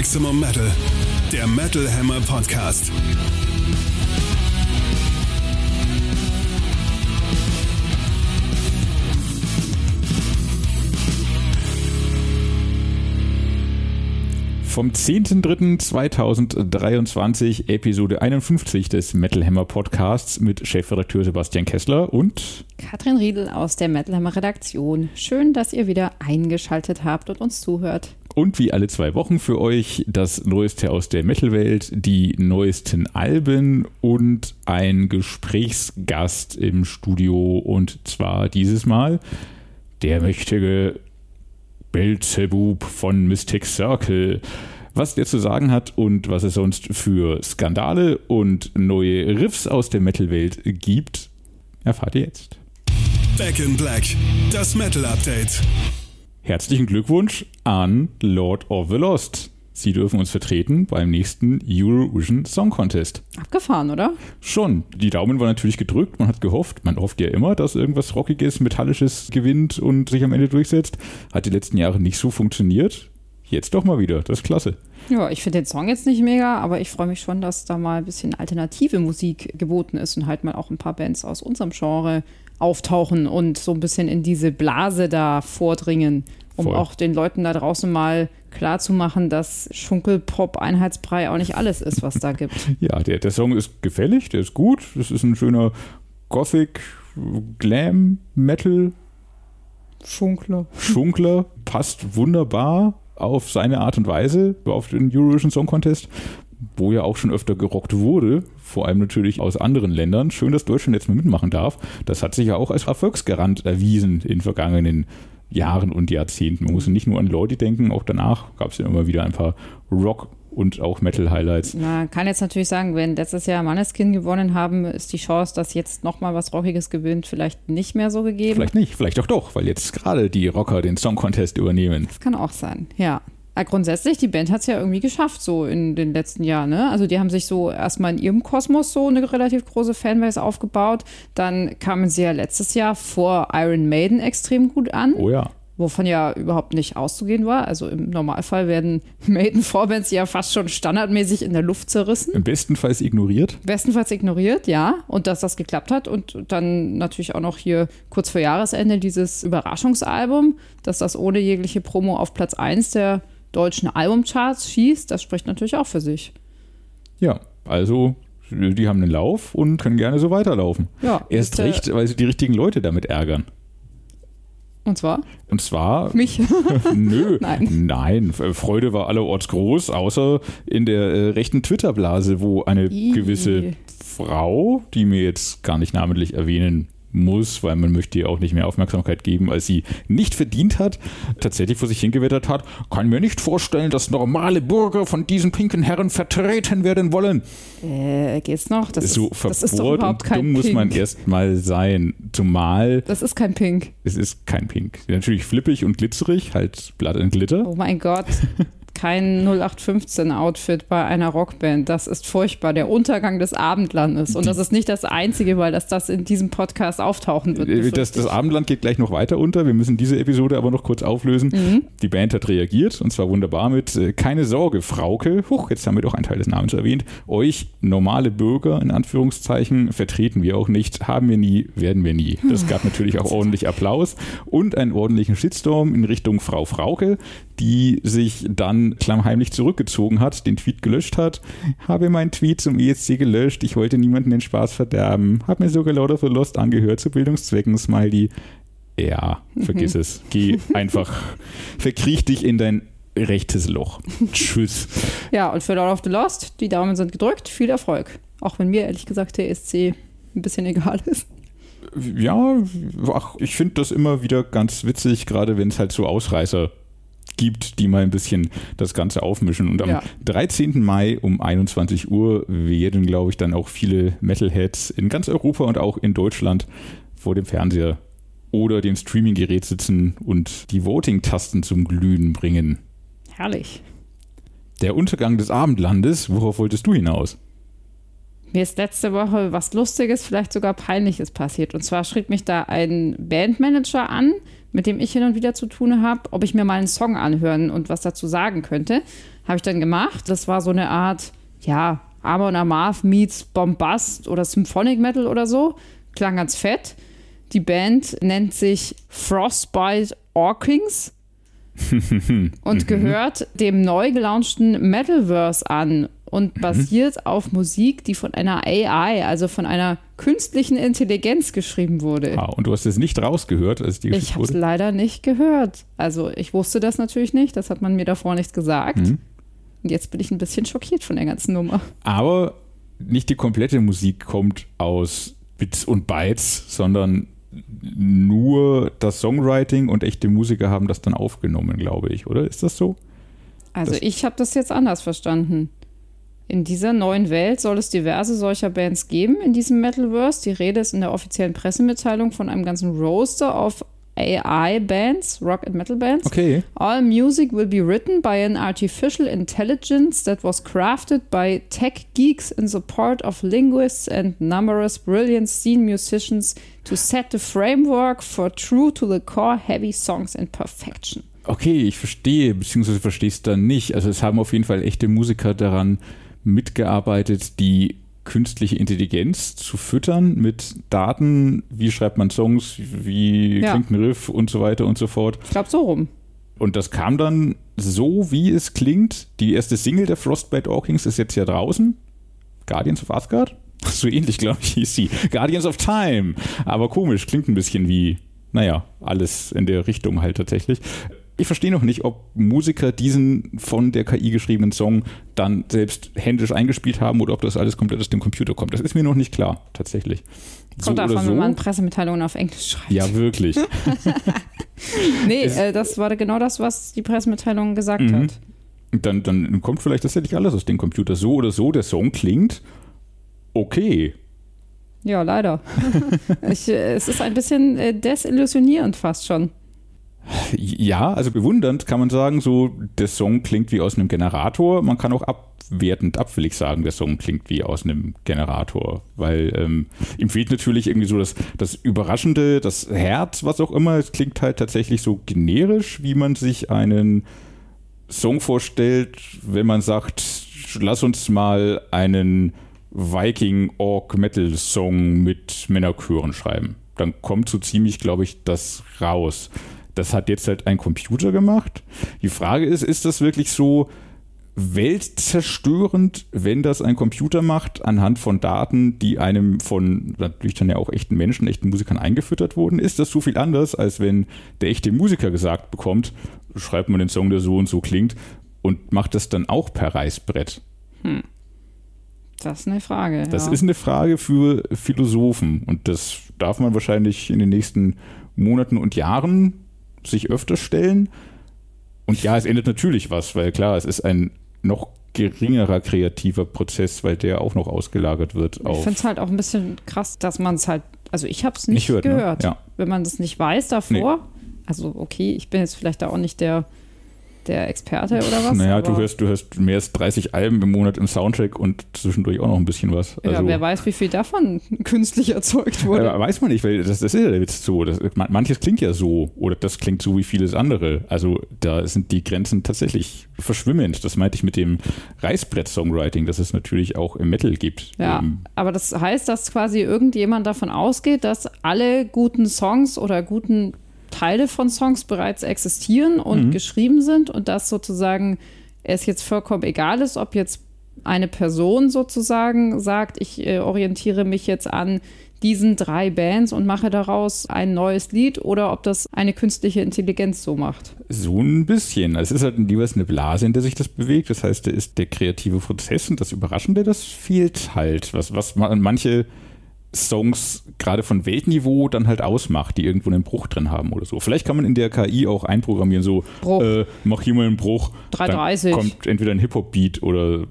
Maximum Metal, der Metal Hammer Podcast. Vom 10.03.2023, Episode 51 des Metal Hammer Podcasts mit Chefredakteur Sebastian Kessler und Katrin Riedel aus der Metal Hammer Redaktion. Schön, dass ihr wieder eingeschaltet habt und uns zuhört. Und wie alle zwei Wochen für euch das Neueste aus der Metal-Welt, die neuesten Alben und ein Gesprächsgast im Studio. Und zwar dieses Mal der mächtige Belzebub von Mystic Circle. Was der zu sagen hat und was es sonst für Skandale und neue Riffs aus der Metal-Welt gibt, erfahrt ihr jetzt. Back in Black, das Metal Update. Herzlichen Glückwunsch an Lord of the Lost. Sie dürfen uns vertreten beim nächsten Eurovision Song Contest. Abgefahren, oder? Schon. Die Daumen waren natürlich gedrückt. Man hat gehofft, man hofft ja immer, dass irgendwas Rockiges, Metallisches gewinnt und sich am Ende durchsetzt. Hat die letzten Jahre nicht so funktioniert. Jetzt doch mal wieder. Das ist klasse. Ja, ich finde den Song jetzt nicht mega, aber ich freue mich schon, dass da mal ein bisschen alternative Musik geboten ist und halt mal auch ein paar Bands aus unserem Genre auftauchen und so ein bisschen in diese Blase da vordringen, um Voll. auch den Leuten da draußen mal klarzumachen, dass Schunkelpop-Einheitsbrei auch nicht alles ist, was da gibt. Ja, der, der Song ist gefällig, der ist gut. Das ist ein schöner Gothic, Glam, Metal, Schunkler. Schunkler. Passt wunderbar auf seine Art und Weise auf den Eurovision Song Contest, wo ja auch schon öfter gerockt wurde. Vor allem natürlich aus anderen Ländern. Schön, dass Deutschland jetzt mal mitmachen darf. Das hat sich ja auch als Erfolgsgarant erwiesen in vergangenen Jahren und Jahrzehnten. Man muss nicht nur an Leute denken, auch danach gab es ja immer wieder ein paar Rock- und auch Metal-Highlights. Man kann jetzt natürlich sagen, wenn letztes Jahr Manneskin gewonnen haben, ist die Chance, dass jetzt nochmal was Rockiges gewinnt, vielleicht nicht mehr so gegeben. Vielleicht nicht, vielleicht auch doch, weil jetzt gerade die Rocker den Song Contest übernehmen. Das kann auch sein, ja. Aber grundsätzlich, die Band hat es ja irgendwie geschafft, so in den letzten Jahren. Ne? Also die haben sich so erstmal in ihrem Kosmos so eine relativ große Fanbase aufgebaut. Dann kamen sie ja letztes Jahr vor Iron Maiden extrem gut an. Oh ja. wovon ja überhaupt nicht auszugehen war. Also im Normalfall werden Maiden-Vorbands ja fast schon standardmäßig in der Luft zerrissen. Im bestenfalls ignoriert. Bestenfalls ignoriert, ja. Und dass das geklappt hat. Und dann natürlich auch noch hier kurz vor Jahresende dieses Überraschungsalbum, dass das ohne jegliche Promo auf Platz 1 der deutschen Albumcharts schießt, das spricht natürlich auch für sich. Ja, also die haben einen Lauf und können gerne so weiterlaufen. Ja, Erst recht, weil sie die richtigen Leute damit ärgern. Und zwar Und zwar, mich. nö, Nein. nein, Freude war allerorts groß, außer in der äh, rechten Twitter-Blase, wo eine Ih. gewisse Frau, die mir jetzt gar nicht namentlich erwähnen muss, weil man möchte ihr auch nicht mehr Aufmerksamkeit geben, als sie nicht verdient hat, tatsächlich vor sich hingewettert hat, kann mir nicht vorstellen, dass normale Bürger von diesen pinken Herren vertreten werden wollen. äh, geht's noch? Das, so ist, das ist doch überhaupt und kein dumm muss Pink. man erstmal sein. Zumal das ist kein Pink. es ist kein Pink. Natürlich flippig und glitzerig, halt Blood and Glitter. Oh mein Gott. Kein 0815-Outfit bei einer Rockband. Das ist furchtbar. Der Untergang des Abendlandes. Und das ist nicht das Einzige, weil das, das in diesem Podcast auftauchen wird. Äh, Das, das. Abendland geht gleich noch weiter unter. Wir müssen diese Episode aber noch kurz auflösen. Mhm. Die Band hat reagiert und zwar wunderbar mit äh, Keine Sorge, Frauke. Huch, jetzt haben wir doch einen Teil des Namens erwähnt. Euch, normale Bürger, in Anführungszeichen, vertreten wir auch nicht. Haben wir nie, werden wir nie. Das gab natürlich auch ordentlich Applaus und einen ordentlichen Shitstorm in Richtung Frau Frauke, die sich dann klammheimlich zurückgezogen hat, den Tweet gelöscht hat. Habe meinen Tweet zum ESC gelöscht. Ich wollte niemanden den Spaß verderben. Hab mir sogar Lord of the Lost angehört zu Bildungszwecken, Smiley. Ja, vergiss es. Geh einfach, verkriech dich in dein rechtes Loch. Tschüss. Ja, und für Lord of the Lost, die Daumen sind gedrückt. Viel Erfolg. Auch wenn mir ehrlich gesagt der ESC ein bisschen egal ist. Ja, ach, ich finde das immer wieder ganz witzig, gerade wenn es halt so Ausreißer gibt, die mal ein bisschen das Ganze aufmischen. Und am Ja. 13. Mai um 21 Uhr werden, glaube ich, dann auch viele Metalheads in ganz Europa und auch in Deutschland vor dem Fernseher oder dem Streaminggerät sitzen und die Voting-Tasten zum Glühen bringen. Herrlich. Der Untergang des Abendlandes, worauf wolltest du hinaus? Mir ist letzte Woche was Lustiges, vielleicht sogar Peinliches passiert. Und zwar schrieb mich da ein Bandmanager an, mit dem ich hin und wieder zu tun habe, ob ich mir mal einen Song anhören und was dazu sagen könnte. Habe ich dann gemacht. Das war so eine Art, ja, Amon Amarth meets Bombast oder Symphonic Metal oder so. Klang ganz fett. Die Band nennt sich Frostbite Orkings und gehört dem neu gelaunchten Metalverse an und basiert auf Musik, die von einer AI, also von einer künstlichen Intelligenz geschrieben wurde. Ah, und du hast es nicht rausgehört, als die Ich habe es leider nicht gehört. Also ich wusste das natürlich nicht, das hat man mir davor nicht gesagt. Mhm. Und jetzt bin ich ein bisschen schockiert von der ganzen Nummer. Aber nicht die komplette Musik kommt aus Bits und Bytes, sondern nur das Songwriting und echte Musiker haben das dann aufgenommen, glaube ich, oder? Ist das so? Also Das- ich habe das jetzt anders verstanden. In dieser neuen Welt soll es diverse solcher Bands geben in diesem Metalverse. Die Rede ist in der offiziellen Pressemitteilung von einem ganzen Roster of AI-Bands, Rock and Metal Bands. Okay. All music will be written by an artificial intelligence that was crafted by tech geeks in support of linguists and numerous brilliant scene musicians to set the framework for true to the core heavy songs in perfection. Okay, ich verstehe, beziehungsweise verstehe es dann nicht. Also es haben auf jeden Fall echte Musiker daran mitgearbeitet, die künstliche Intelligenz zu füttern mit Daten, wie schreibt man Songs, wie Ja. klingt ein Riff und so weiter und so fort. Ich glaube so rum. Und das kam dann so, wie es klingt. Die erste Single der Frostbite Orkings ist jetzt ja draußen. Guardians of Asgard? So ähnlich, glaube ich, hieß sie. Guardians of Time. Aber komisch, klingt ein bisschen wie, naja, alles in der Richtung halt tatsächlich. Ich verstehe noch nicht, ob Musiker diesen von der KI geschriebenen Song dann selbst händisch eingespielt haben oder ob das alles komplett aus dem Computer kommt. Das ist mir noch nicht klar, tatsächlich. Kommt davon, wenn man Pressemitteilungen auf Englisch schreibt. Ja, wirklich. Nee, äh, das war genau das, was die Pressemitteilung gesagt Mhm. hat. Dann, dann kommt vielleicht tatsächlich alles aus dem Computer. So oder so, der Song klingt okay. Ja, leider. ich, äh, es ist ein bisschen äh, desillusionierend fast schon. Ja, also bewundernd kann man sagen, so der Song klingt wie aus einem Generator. Man kann auch abwertend, abfällig sagen, der Song klingt wie aus einem Generator, weil ähm, ihm fehlt natürlich irgendwie so das, das Überraschende, das Herz, was auch immer. Es klingt halt tatsächlich so generisch, wie man sich einen Song vorstellt, wenn man sagt, lass uns mal einen Viking-Orc-Metal-Song mit Männerchören schreiben. Dann kommt so ziemlich, glaube ich, das raus. Das hat jetzt halt ein Computer gemacht. Die Frage ist, ist das wirklich so weltzerstörend, wenn das ein Computer macht, anhand von Daten, die einem von natürlich dann ja auch echten Menschen, echten Musikern eingefüttert wurden? Ist das so viel anders, als wenn der echte Musiker gesagt bekommt, schreibt man den Song, der so und so klingt und macht das dann auch per Reißbrett? Das ist eine Frage. Das ja. ist eine Frage für Philosophen und das darf man wahrscheinlich in den nächsten Monaten und Jahren sich öfter stellen. Und ja, es ändert natürlich was, weil klar, es ist ein noch geringerer kreativer Prozess, weil der auch noch ausgelagert wird ich finde es halt auch ein bisschen krass, dass man es halt, also ich habe es nicht, Nicht ne? gehört. Ja. Wenn man das nicht weiß davor, also okay, ich bin jetzt vielleicht da auch nicht der, der Experte oder was. naja, du hörst, du hörst mehr als 30 Alben im Monat im Soundtrack und zwischendurch auch noch ein bisschen was. Ja, Also, wer weiß, wie viel davon künstlich erzeugt wurde. Ja, weiß man nicht, weil das, das ist ja der Witz so. Das, man- manches klingt ja so oder das klingt so wie vieles andere. Also da sind die Grenzen tatsächlich verschwimmend. Das meinte ich mit dem Reißbrett-Songwriting, das es natürlich auch im Metal gibt. Ja, Ähm, aber das heißt, dass quasi irgendjemand davon ausgeht, dass alle guten Songs oder guten Teile von Songs bereits existieren und Mhm. geschrieben sind und dass sozusagen es jetzt vollkommen egal ist, ob jetzt eine Person sozusagen sagt, ich äh, orientiere mich jetzt an diesen drei Bands und mache daraus ein neues Lied oder ob das eine künstliche Intelligenz so macht. So ein bisschen. Es ist halt jeweils eine Blase, in der sich das bewegt. Das heißt, da ist der kreative Prozess und das Überraschende, das fehlt halt. Was, was man manche Songs gerade von Weltniveau dann halt ausmacht, die irgendwo einen Bruch drin haben oder so. Vielleicht kann man in der KI auch einprogrammieren, so. Äh, mach hier mal einen Bruch. 3,30. Dann kommt entweder ein Hip-Hop-Beat oder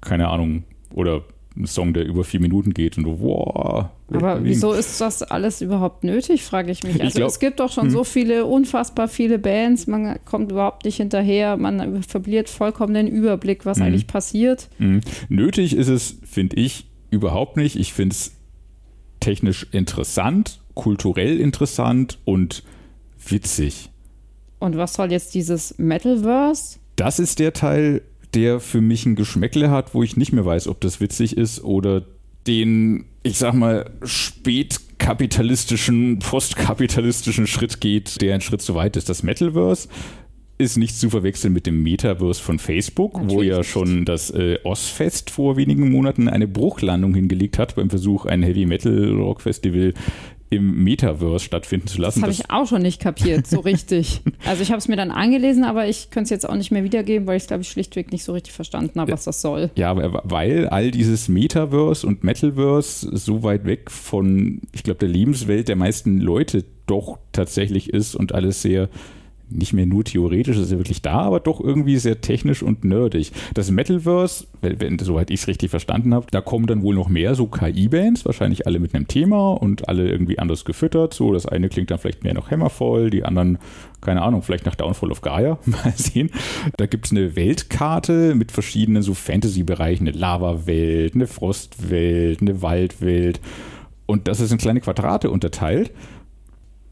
keine Ahnung, oder ein Song, der über vier Minuten geht und du, wow. Aber wieso ist das alles überhaupt nötig, frage ich mich. Ich Also glaub- es gibt doch schon Hm. so viele, unfassbar viele Bands, man kommt überhaupt nicht hinterher, man verliert vollkommen den Überblick, was Mhm. eigentlich passiert. Mhm. Nötig ist es, finde ich, überhaupt nicht. Ich finde es technisch interessant, kulturell interessant und witzig. Und was soll jetzt dieses Metalverse? Das ist der Teil, der für mich ein Geschmäckle hat, wo ich nicht mehr weiß, ob das witzig ist oder den, ich sag mal, spätkapitalistischen, postkapitalistischen Schritt geht, der einen Schritt zu weit ist. Das Metalverse ist nicht zu verwechseln mit dem Metaverse von Facebook, Natürlich wo ja schon das äh, Ozfest vor wenigen Monaten eine Bruchlandung hingelegt hat beim Versuch, ein Heavy Metal Rock Festival im Metaverse stattfinden zu lassen. Das habe ich auch schon nicht kapiert, so richtig. Also ich habe es mir dann angelesen, aber ich könnte es jetzt auch nicht mehr wiedergeben, weil ich es, glaube ich, schlichtweg nicht so richtig verstanden habe, was das soll. Ja, weil all dieses Metaverse und Metalverse so weit weg von, ich glaube, der Lebenswelt der meisten Leute doch tatsächlich ist und alles sehr nicht mehr nur theoretisch, ist ja wirklich da, aber doch irgendwie sehr technisch und nerdig. Das Metalverse, wenn, wenn soweit ich es richtig verstanden habe, da kommen dann wohl noch mehr so KI-Bands, wahrscheinlich alle mit einem Thema und alle irgendwie anders gefüttert. So, das eine klingt dann vielleicht mehr nach Hammerfall, die anderen, keine Ahnung, vielleicht nach Downfall of Gaia. Mal sehen. Da gibt es eine Weltkarte mit verschiedenen so Fantasy-Bereichen, eine Lava-Welt, eine Frostwelt, eine Waldwelt. Und das ist in kleine Quadrate unterteilt.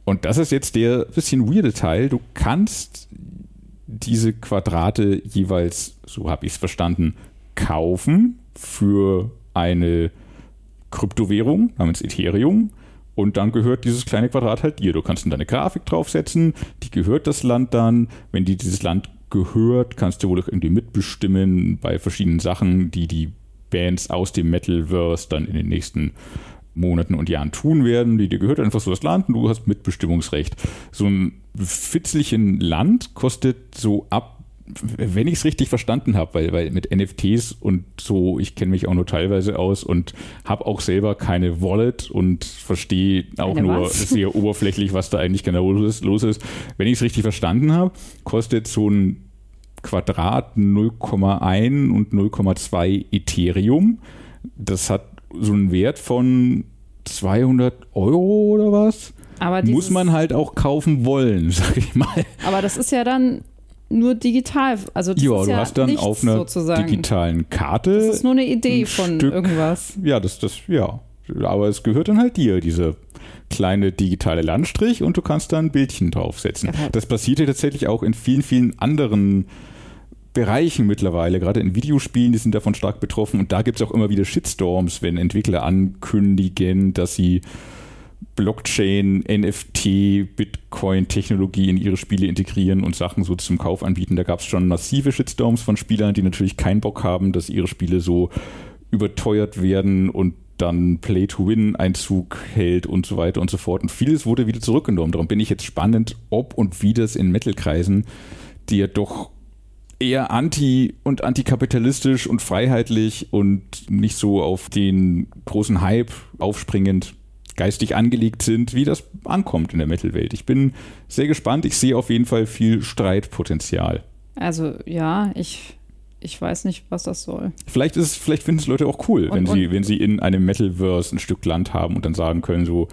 Und das ist jetzt der bisschen weirde Teil. Du kannst diese Quadrate jeweils, so habe ich es verstanden, kaufen für eine Kryptowährung namens Ethereum. Und dann gehört dieses kleine Quadrat halt dir. Du kannst dann deine Grafik draufsetzen, die gehört das Land dann. Wenn dir dieses Land gehört, kannst du wohl auch irgendwie mitbestimmen bei verschiedenen Sachen, die die Bands aus dem Metalverse dann in den nächsten Monaten und Jahren tun werden. Die dir gehört einfach so das Land und du hast Mitbestimmungsrecht. So ein fitzlichen Land kostet so ab wenn ich es richtig verstanden habe, weil, weil mit NFTs und so, ich kenne mich auch nur teilweise aus und habe auch selber keine Wallet und verstehe auch Eine nur was? sehr oberflächlich, was da eigentlich genau los ist. Los ist. Wenn ich es richtig verstanden habe, kostet so ein Quadrat 0,1 und 0,2 Ethereum. Das hat so einen Wert von 200 Euro oder was? Aber Muss man halt auch kaufen wollen, sag ich mal. Aber das ist ja dann nur digital. Also das Ja, ist du ja hast dann nichts auf einer sozusagen. digitalen Karte. Das ist nur eine Idee ein von Stück- irgendwas. Ja, das, das, ja. Aber es gehört dann halt dir, diese kleine digitale Landstrich und du kannst da ein Bildchen draufsetzen. Ja, Das passiert ja tatsächlich auch in vielen, vielen anderen Bereichen mittlerweile, gerade in Videospielen, die sind davon stark betroffen und da gibt es auch immer wieder Shitstorms, wenn Entwickler ankündigen, dass sie Blockchain, NFT, Bitcoin-Technologie in ihre Spiele integrieren und Sachen so zum Kauf anbieten. Da gab es schon massive Shitstorms von Spielern, die natürlich keinen Bock haben, dass ihre Spiele so überteuert werden und dann Play-to-Win-Einzug hält und so weiter und so fort. Und vieles wurde wieder zurückgenommen. Darum bin ich jetzt spannend, ob und wie das in Metal-Kreisen, die ja doch eher anti- und antikapitalistisch und freiheitlich und nicht so auf den großen Hype aufspringend geistig angelegt sind, wie das ankommt in der Metal-Welt. Ich bin sehr gespannt. Ich sehe auf jeden Fall viel Streitpotenzial. Also ja, ich, ich weiß nicht, was das soll. Vielleicht ist, vielleicht finden es Leute auch cool, Und- wenn sie, und- wenn sie in einem Metalverse ein Stück Land haben und dann sagen können so,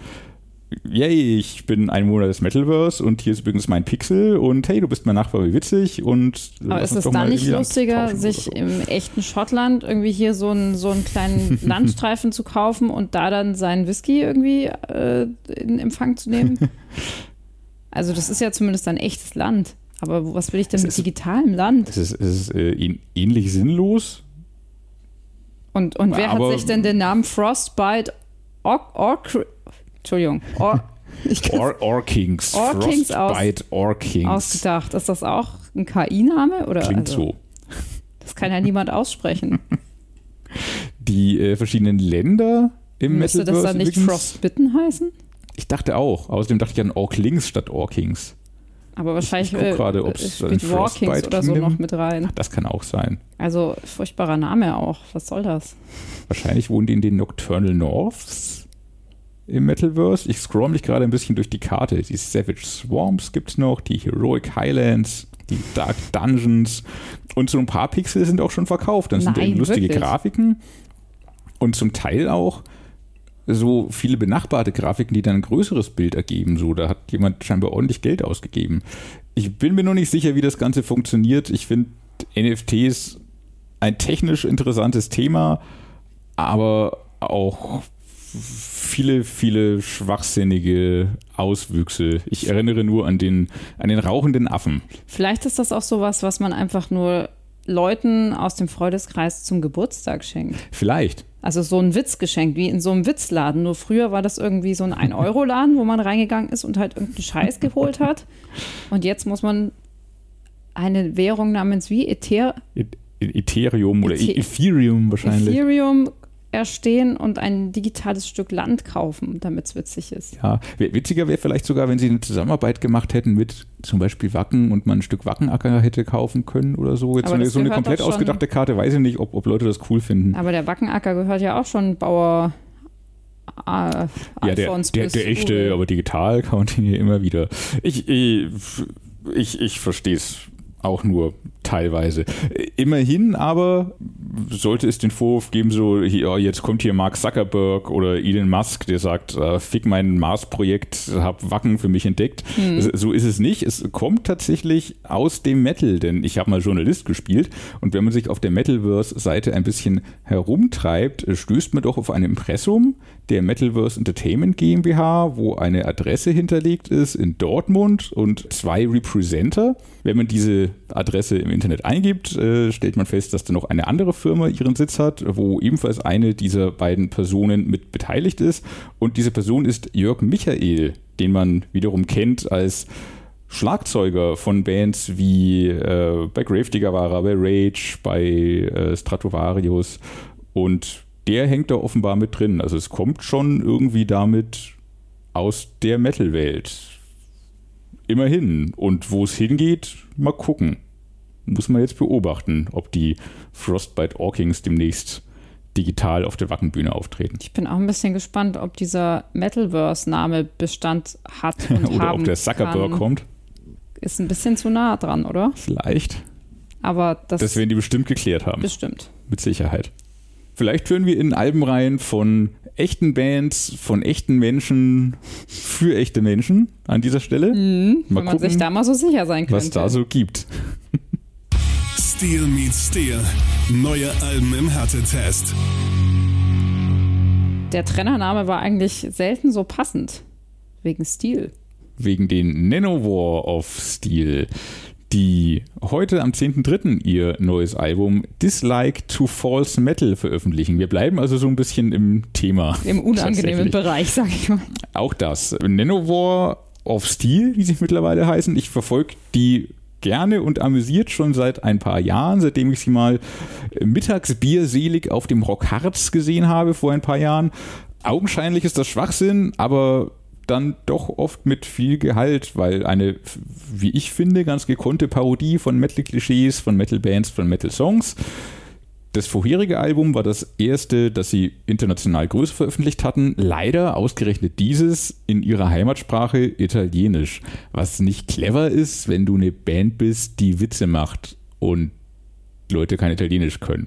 yay, ich bin ein Monat des Metalverse und hier ist übrigens mein Pixel und hey, du bist mein Nachbar, wie witzig und Aber lass ist es dann nicht lustiger, sich so. im echten Schottland irgendwie hier so einen, so einen kleinen Landstreifen zu kaufen und da dann seinen Whisky irgendwie äh, in Empfang zu nehmen? Also das ist ja zumindest ein echtes Land. Aber was will ich denn Es mit ist- digitalem Land? Es ist, es ist äh, ähn- ähnlich sinnlos. Und, und wer Aber- hat sich denn den Namen Frostbite Orc... Orc Entschuldigung. Or, ich Or Orkings. Orkings aus- Frostbite Orkings. ausgedacht. Ist das auch ein KI-Name? Oder Klingt also, so. Das kann ja niemand aussprechen. Die äh, verschiedenen Länder im Müsste das Metaverse dann nicht übrigens- Frostbitten heißen? Ich dachte auch. Außerdem dachte ich an Orklings statt Orkings. Aber wahrscheinlich ich guck äh, gerade, äh, ob's spielt ein Frostbite Walkings oder so Kingdom- noch mit rein. Das kann auch sein. Also furchtbarer Name auch. Was soll das? Wahrscheinlich wohnen die in den Nocturnal Norths im Metalverse. Ich scroll mich gerade ein bisschen durch die Karte. Die Savage Swamps gibt es noch, die Heroic Highlands, die Dark Dungeons und so ein paar Pixel sind auch schon verkauft. Dann sind da Nein, eben lustige wirklich? Grafiken und zum Teil auch so viele benachbarte Grafiken, die dann ein größeres Bild ergeben. So, da hat jemand scheinbar ordentlich Geld ausgegeben. Ich bin mir noch nicht sicher, wie das Ganze funktioniert. Ich finde NFTs ein technisch interessantes Thema, aber auch viele, viele schwachsinnige Auswüchse. Ich erinnere nur an den, an den rauchenden Affen. Vielleicht ist das auch sowas, was man einfach nur Leuten aus dem Freundeskreis zum Geburtstag schenkt. Vielleicht. Also so ein Witzgeschenk, wie in so einem Witzladen. Nur früher war das irgendwie so ein 1-Euro-Laden, wo man reingegangen ist und halt irgendeinen Scheiß geholt hat. Und jetzt muss man eine Währung namens wie? Ether Ethereum oder Ethe Ethereum wahrscheinlich. Ethereum erstehen und ein digitales Stück Land kaufen, damit es witzig ist. Ja, witziger wäre vielleicht sogar, wenn sie eine Zusammenarbeit gemacht hätten mit zum Beispiel Wacken und man ein Stück Wackenacker hätte kaufen können oder so. Jetzt so eine, so eine komplett ausgedachte Karte, weiß ich nicht, ob, ob Leute das cool finden. Aber der Wackenacker gehört ja auch schon Bauer. Äh, ja, der, der, der echte, aber digital kann man den hier immer wieder. Ich, ich, ich, ich verstehe es auch nur teilweise. Immerhin aber sollte es den Vorwurf geben, so hier, jetzt kommt hier Mark Zuckerberg oder Elon Musk, der sagt, äh, fick mein Mars-Projekt, hab Wacken für mich entdeckt. Mhm. So ist es nicht. Es kommt tatsächlich aus dem Metal, denn ich habe mal Journalist gespielt und wenn man sich auf der Metalverse-Seite ein bisschen herumtreibt, stößt man doch auf ein Impressum der Metalverse Entertainment GmbH, wo eine Adresse hinterlegt ist in Dortmund und zwei Representer. Wenn man diese Adresse im Internet eingibt, äh, stellt man fest, dass da noch eine andere Firma ihren Sitz hat, wo ebenfalls eine dieser beiden Personen mit beteiligt ist. Und diese Person ist Jörg Michael, den man wiederum kennt als Schlagzeuger von Bands wie äh, bei Gravedigger war er, bei Rage, bei äh, Stratovarius und der hängt da offenbar mit drin. Also es kommt schon irgendwie damit aus der Metal-Welt. Immerhin. Und wo es hingeht, mal gucken muss man jetzt beobachten, ob die Frostbite Orkings demnächst digital auf der Wackenbühne auftreten. Ich bin auch ein bisschen gespannt, ob dieser Metalverse-Name Bestand hat und oder haben ob der Zuckerberg kann. kommt. Ist ein bisschen zu nah dran, oder? Vielleicht. Aber das, das werden die bestimmt geklärt haben. Bestimmt. Mit Sicherheit. Vielleicht hören wir in Albenreihen von echten Bands, von echten Menschen für echte Menschen an dieser Stelle. Mhm, mal wenn man sich da mal so sicher sein könnte. Was da so gibt. Steel meets Steel. Neue Alben im Härtetest. Der Trennername war eigentlich selten so passend. Wegen Steel. Wegen den Nanowar of Steel, die heute am 10.3. ihr neues Album Dislike to False Metal veröffentlichen. Wir bleiben also so ein bisschen im Thema. Im unangenehmen Bereich, sag ich mal. Auch das. Nanowar of Steel, wie sie mittlerweile heißen. Ich verfolge die gerne und amüsiert schon seit ein paar Jahren, seitdem ich sie mal mittagsbierselig auf dem Rockharz gesehen habe vor ein paar Jahren. Augenscheinlich ist das Schwachsinn, aber dann doch oft mit viel Gehalt, weil eine, wie ich finde, ganz gekonnte Parodie von Metal-Klischees, von Metal-Bands, von Metal-Songs das vorherige Album war das erste, das sie international größer veröffentlicht hatten. Leider ausgerechnet dieses in ihrer Heimatsprache Italienisch. Was nicht clever ist, wenn du eine Band bist, die Witze macht und Leute kein Italienisch können.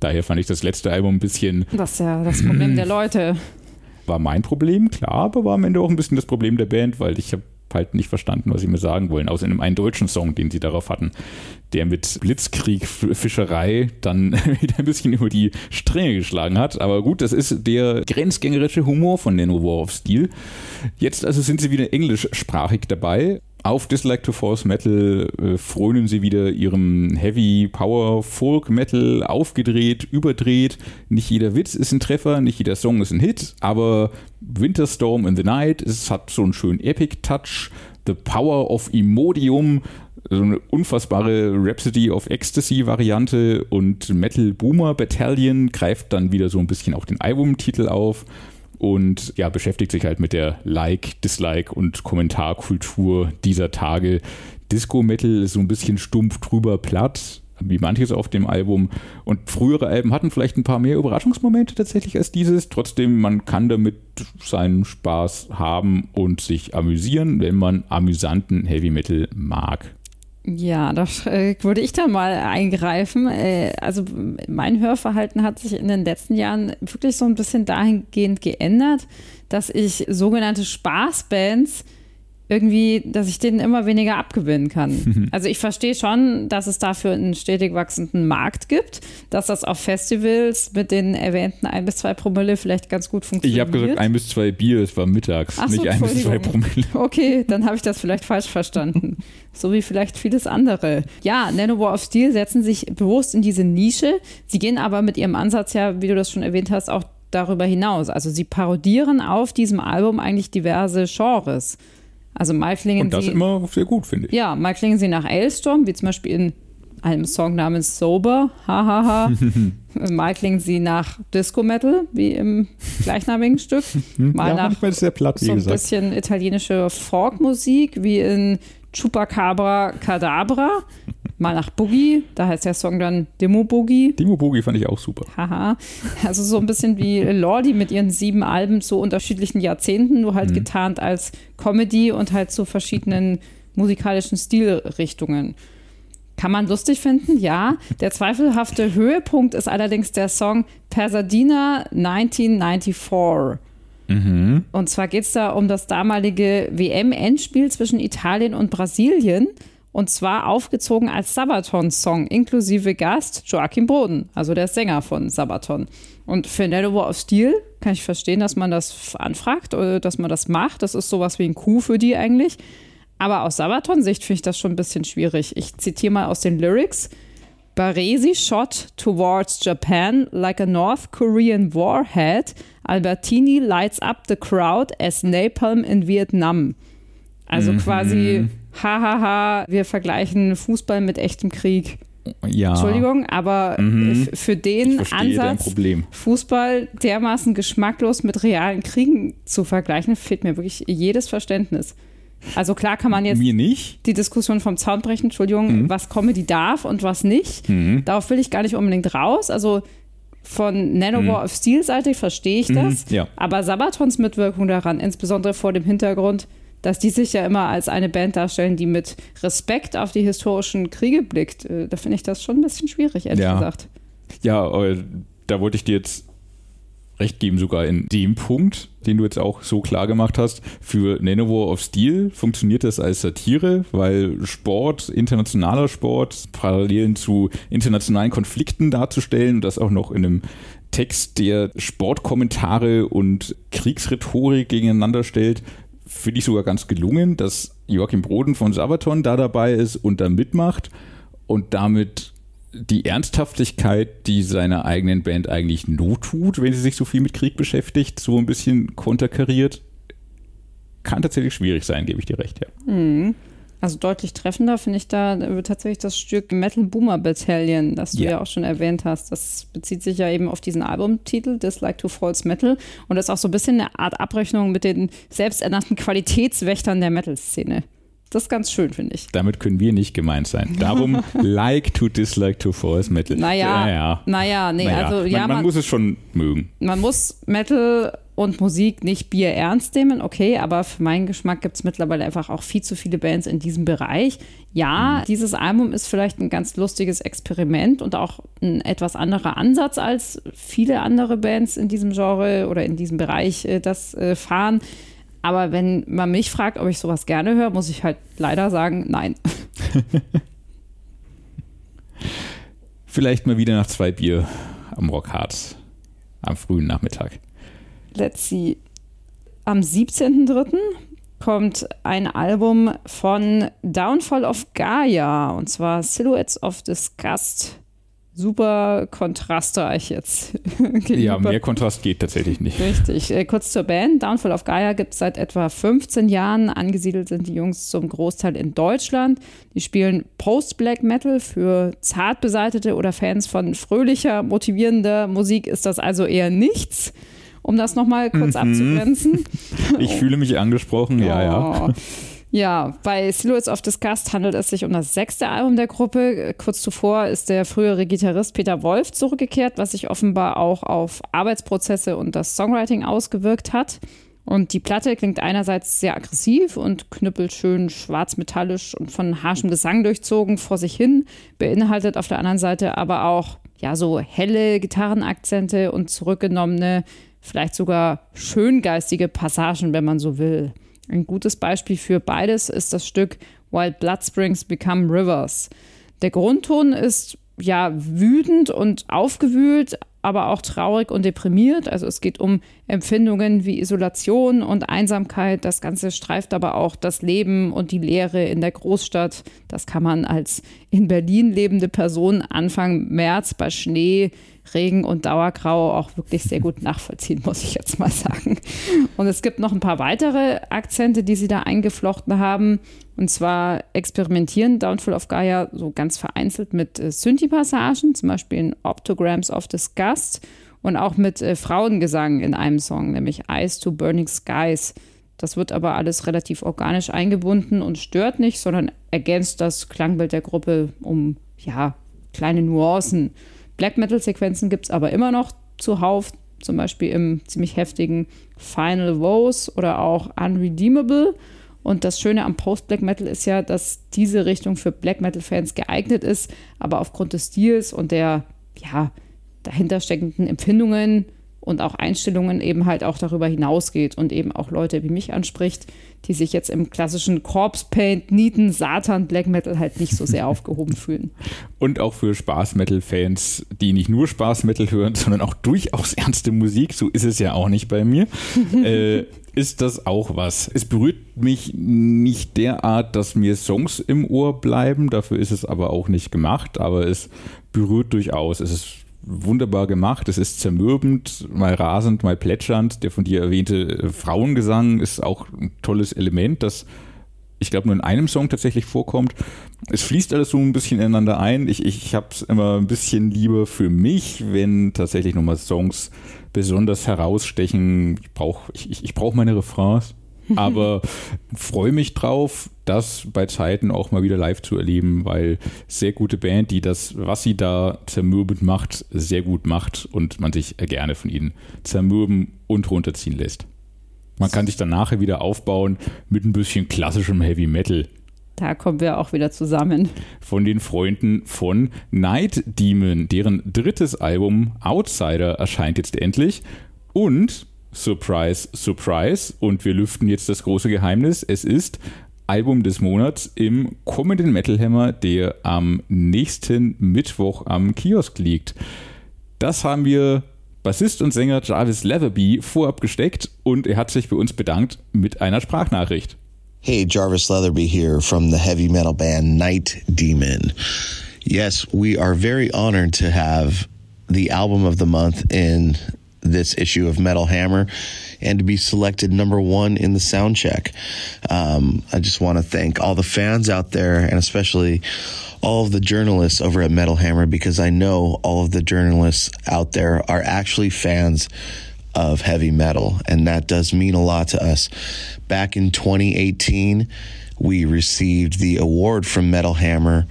Daher fand ich das letzte Album ein bisschen. Das ist ja das Problem der Leute. War mein Problem, klar, aber war am Ende auch ein bisschen das Problem der Band, weil ich habe halt nicht verstanden, was sie mir sagen wollen, außer in einem einen deutschen Song, den sie darauf hatten, der mit Blitzkrieg, Fischerei dann wieder ein bisschen über die Stränge geschlagen hat. Aber gut, das ist der grenzgängerische Humor von Nano War of Steel. Jetzt also sind sie wieder englischsprachig dabei. Auf Dislike to Force Metal äh, frönen sie wieder ihrem Heavy Power Folk Metal aufgedreht, überdreht. Nicht jeder Witz ist ein Treffer, nicht jeder Song ist ein Hit, aber Winterstorm in the Night, es hat so einen schönen Epic Touch. The Power of Imodium, so eine unfassbare Rhapsody of Ecstasy Variante und Metal Boomer Battalion greift dann wieder so ein bisschen auch den Albumtitel auf und ja, beschäftigt sich halt mit der Like, Dislike und Kommentarkultur dieser Tage. Disco-Metal ist so ein bisschen stumpf drüber platt, wie manches auf dem Album. Und frühere Alben hatten vielleicht ein paar mehr Überraschungsmomente tatsächlich als dieses. Trotzdem, man kann damit seinen Spaß haben und sich amüsieren, wenn man amüsanten Heavy Metal mag. Ja, da äh, würde ich dann mal eingreifen. Äh, also mein Hörverhalten hat sich in den letzten Jahren wirklich so ein bisschen dahingehend geändert, dass ich sogenannte Spaßbands irgendwie, dass ich denen immer weniger abgewinnen kann. Also ich verstehe schon, dass es dafür einen stetig wachsenden Markt gibt, dass das auf Festivals mit den erwähnten ein bis zwei Promille vielleicht ganz gut funktioniert. Ich habe gesagt ein bis zwei Bier, es war mittags, Ach so, nicht ein bis zwei. Promille. Okay, dann habe ich das vielleicht falsch verstanden. so wie vielleicht vieles andere. Ja, Nanowar of Steel setzen sich bewusst in diese Nische. Sie gehen aber mit ihrem Ansatz ja, wie du das schon erwähnt hast, auch darüber hinaus. Also sie parodieren auf diesem Album eigentlich diverse Genres. Also mal klingen Und das sie, immer sehr gut, finde ich. ja, mal klingen sie nach Ailstorm, wie zum Beispiel in einem Song namens Sober, hahaha. mal klingen sie nach Disco Metal, wie im gleichnamigen Stück. Mal ja, nach platt, so ein gesagt. bisschen italienische Folkmusik, wie in Chupacabra Cadabra. Mal nach Boogie, da heißt der Song dann Demo Boogie. Dimo Bogi fand ich auch super. Haha. Also so ein bisschen wie Lordi mit ihren sieben Alben zu unterschiedlichen Jahrzehnten, nur Mhm. halt getarnt als Comedy und halt zu verschiedenen musikalischen Stilrichtungen. Kann man lustig finden, ja. Der zweifelhafte Höhepunkt ist allerdings der Song Pasadena 1994. Und zwar geht es da um das damalige WM-Endspiel zwischen Italien und Brasilien. Und zwar aufgezogen als Sabaton-Song, inklusive Gast Joachim Boden, also der Sänger von Sabaton. Und für Nello War of Steel kann ich verstehen, dass man das anfragt oder dass man das macht. Das ist sowas wie ein Coup für die eigentlich. Aber aus Sabaton-Sicht finde ich das schon ein bisschen schwierig. Ich zitiere mal aus den Lyrics. Baresi shot towards Japan like a North Korean warhead. Albertini lights up the crowd as Napalm in Vietnam. Also quasi, hahaha, wir vergleichen Fußball mit echtem Krieg. Ja. Entschuldigung, aber f- für Ich den Ansatz, Problem. Fußball dermaßen geschmacklos mit realen Kriegen zu vergleichen, fehlt mir wirklich jedes Verständnis. Also klar kann man jetzt die Diskussion vom Zaun brechen, Entschuldigung, was Comedy darf und was nicht. Darauf will ich gar nicht unbedingt raus. Also von Nanowar of Steel Seite verstehe ich das. ja. Aber Sabatons Mitwirkung daran, insbesondere vor dem Hintergrund, dass die sich ja immer als eine Band darstellen, die mit Respekt auf die historischen Kriege blickt, äh, da finde ich das schon ein bisschen schwierig, ehrlich Ja. gesagt. Ja, äh, da wollte ich dir jetzt recht geben, sogar in dem Punkt, den du jetzt auch so klar gemacht hast. Für Nanowar of Steel funktioniert das als Satire, weil Sport, internationaler Sport, Parallelen zu internationalen Konflikten darzustellen und das auch noch in einem Text, der Sportkommentare und Kriegsrhetorik gegeneinander stellt, finde ich sogar ganz gelungen, dass Joachim Broden von Sabaton da dabei ist und da mitmacht und damit die Ernsthaftigkeit, die seiner eigenen Band eigentlich not tut, wenn sie sich so viel mit Krieg beschäftigt, so ein bisschen konterkariert, kann tatsächlich schwierig sein, gebe ich dir recht, ja. Also deutlich treffender finde ich da tatsächlich das Stück Metal Boomer Battalion, das du Ja. ja auch schon erwähnt hast. Das bezieht sich ja eben auf diesen Albumtitel, Dislike to False Metal. Und das ist auch so ein bisschen eine Art Abrechnung mit den selbsternannten Qualitätswächtern der Metal-Szene. Das ist ganz schön, finde ich. Damit können wir nicht gemeint sein. Darum like to dislike to force metal. Naja, naja. naja, nee, naja. also man, ja, man, man, muss es schon mögen. man muss Metal und Musik nicht Bier ernst nehmen, okay, aber für meinen Geschmack gibt es mittlerweile einfach auch viel zu viele Bands in diesem Bereich. Ja, dieses Album ist vielleicht ein ganz lustiges Experiment und auch ein etwas anderer Ansatz als viele andere Bands in diesem Genre oder in diesem Bereich äh, das äh, fahren. Aber wenn man mich fragt, ob ich sowas gerne höre, muss ich halt leider sagen, nein. Vielleicht mal wieder nach zwei Bier am Rockhard am frühen Nachmittag. Let's see. Am 17.03. kommt ein Album von Downfall of Gaia und zwar Silhouettes of Disgust. Super kontrastreich jetzt. Ja, mehr Kontrast geht tatsächlich nicht. Richtig. Äh, kurz zur Band. Downfall of Gaia gibt es seit etwa 15 Jahren. Angesiedelt sind die Jungs zum Großteil in Deutschland. Die spielen Post-Black Metal für zart beseitete oder Fans von fröhlicher, motivierender Musik ist das also eher nichts. Um das nochmal kurz abzugrenzen. Ich fühle mich angesprochen, ja, ja. Oh. Ja, bei Silhouettes of Disgust handelt es sich um das sechste Album der Gruppe. Kurz zuvor ist der frühere Gitarrist Peter Wolf zurückgekehrt, was sich offenbar auch auf Arbeitsprozesse und das Songwriting ausgewirkt hat. Und die Platte klingt einerseits sehr aggressiv und knüppelt schön schwarzmetallisch und von harschem Gesang durchzogen vor sich hin, beinhaltet auf der anderen Seite aber auch ja so helle Gitarrenakzente und zurückgenommene, vielleicht sogar schöngeistige Passagen, wenn man so will. Ein gutes Beispiel für beides ist das Stück Wild Blood Springs Become Rivers. Der Grundton ist ja wütend und aufgewühlt, aber auch traurig und deprimiert. Also es geht um Empfindungen wie Isolation und Einsamkeit. Das Ganze streift aber auch das Leben und die Leere in der Großstadt. Das kann man als in Berlin lebende Person Anfang März bei Schnee Regen und Dauergrau auch wirklich sehr gut nachvollziehen, muss ich jetzt mal sagen. Und es gibt noch ein paar weitere Akzente, die sie da eingeflochten haben. Und zwar experimentieren Downfall of Gaia so ganz vereinzelt mit äh, Synthi-Passagen, zum Beispiel in Optograms of Disgust und auch mit äh, Frauengesang in einem Song, nämlich Eyes to Burning Skies. Das wird aber alles relativ organisch eingebunden und stört nicht, sondern ergänzt das Klangbild der Gruppe um ja, kleine Nuancen. Black Metal-Sequenzen gibt es aber immer noch zuhauf, zum Beispiel im ziemlich heftigen Final Woes oder auch Unredeemable. Und das Schöne am Post-Black Metal ist ja, dass diese Richtung für Black Metal-Fans geeignet ist, aber aufgrund des Stils und der ja, dahinter steckenden Empfindungen und auch Einstellungen eben halt auch darüber hinausgeht und eben auch Leute wie mich anspricht, die sich jetzt im klassischen Corpse Paint, Nieten, Satan, Black Metal halt nicht so sehr aufgehoben fühlen. Und auch für Spaß-Metal-Fans, die nicht nur Spaß-Metal hören, sondern auch durchaus ernste Musik, so ist es ja auch nicht bei mir, äh, ist das auch was. Es berührt mich nicht derart, dass mir Songs im Ohr bleiben, dafür ist es aber auch nicht gemacht, aber es berührt durchaus. Es ist wunderbar gemacht. Es ist zermürbend, mal rasend, mal plätschernd. Der von dir erwähnte äh, Frauengesang ist auch ein tolles Element, das ich glaube, nur in einem Song tatsächlich vorkommt. Es fließt alles so ein bisschen ineinander ein. Ich, ich habe es immer ein bisschen lieber für mich, wenn tatsächlich nochmal Songs besonders herausstechen. Ich brauche ich, ich brauch meine Refrains, aber freue mich drauf, das bei Zeiten auch mal wieder live zu erleben, weil sehr gute Band, die das, was sie da zermürbend macht, sehr gut macht und man sich gerne von ihnen zermürben und runterziehen lässt. Man kann sich dann nachher wieder aufbauen mit ein bisschen klassischem Heavy Metal. Da kommen wir auch wieder zusammen. Von den Freunden von Night Demon, deren drittes Album Outsider erscheint jetzt endlich. Und Surprise, Surprise. Und wir lüften jetzt das große Geheimnis. Es ist Album des Monats im kommenden Metal Hammer, der am nächsten Mittwoch am Kiosk liegt. Das haben wir Bassist und Sänger Jarvis Leatherby vorab gesteckt und er hat sich bei uns bedankt mit einer Sprachnachricht. Hey, Jarvis Leatherby here from the heavy metal band Night Demon. Yes, we are very honored to have the album of the month in this issue of Metal Hammer and to be selected number one in the sound check. Um, I just want to thank all the fans out there and especially all of the journalists over at Metal Hammer because I know all of the journalists out there are actually fans of heavy metal, and that does mean a lot to us. Back in 2018, we received the award from Metal Hammer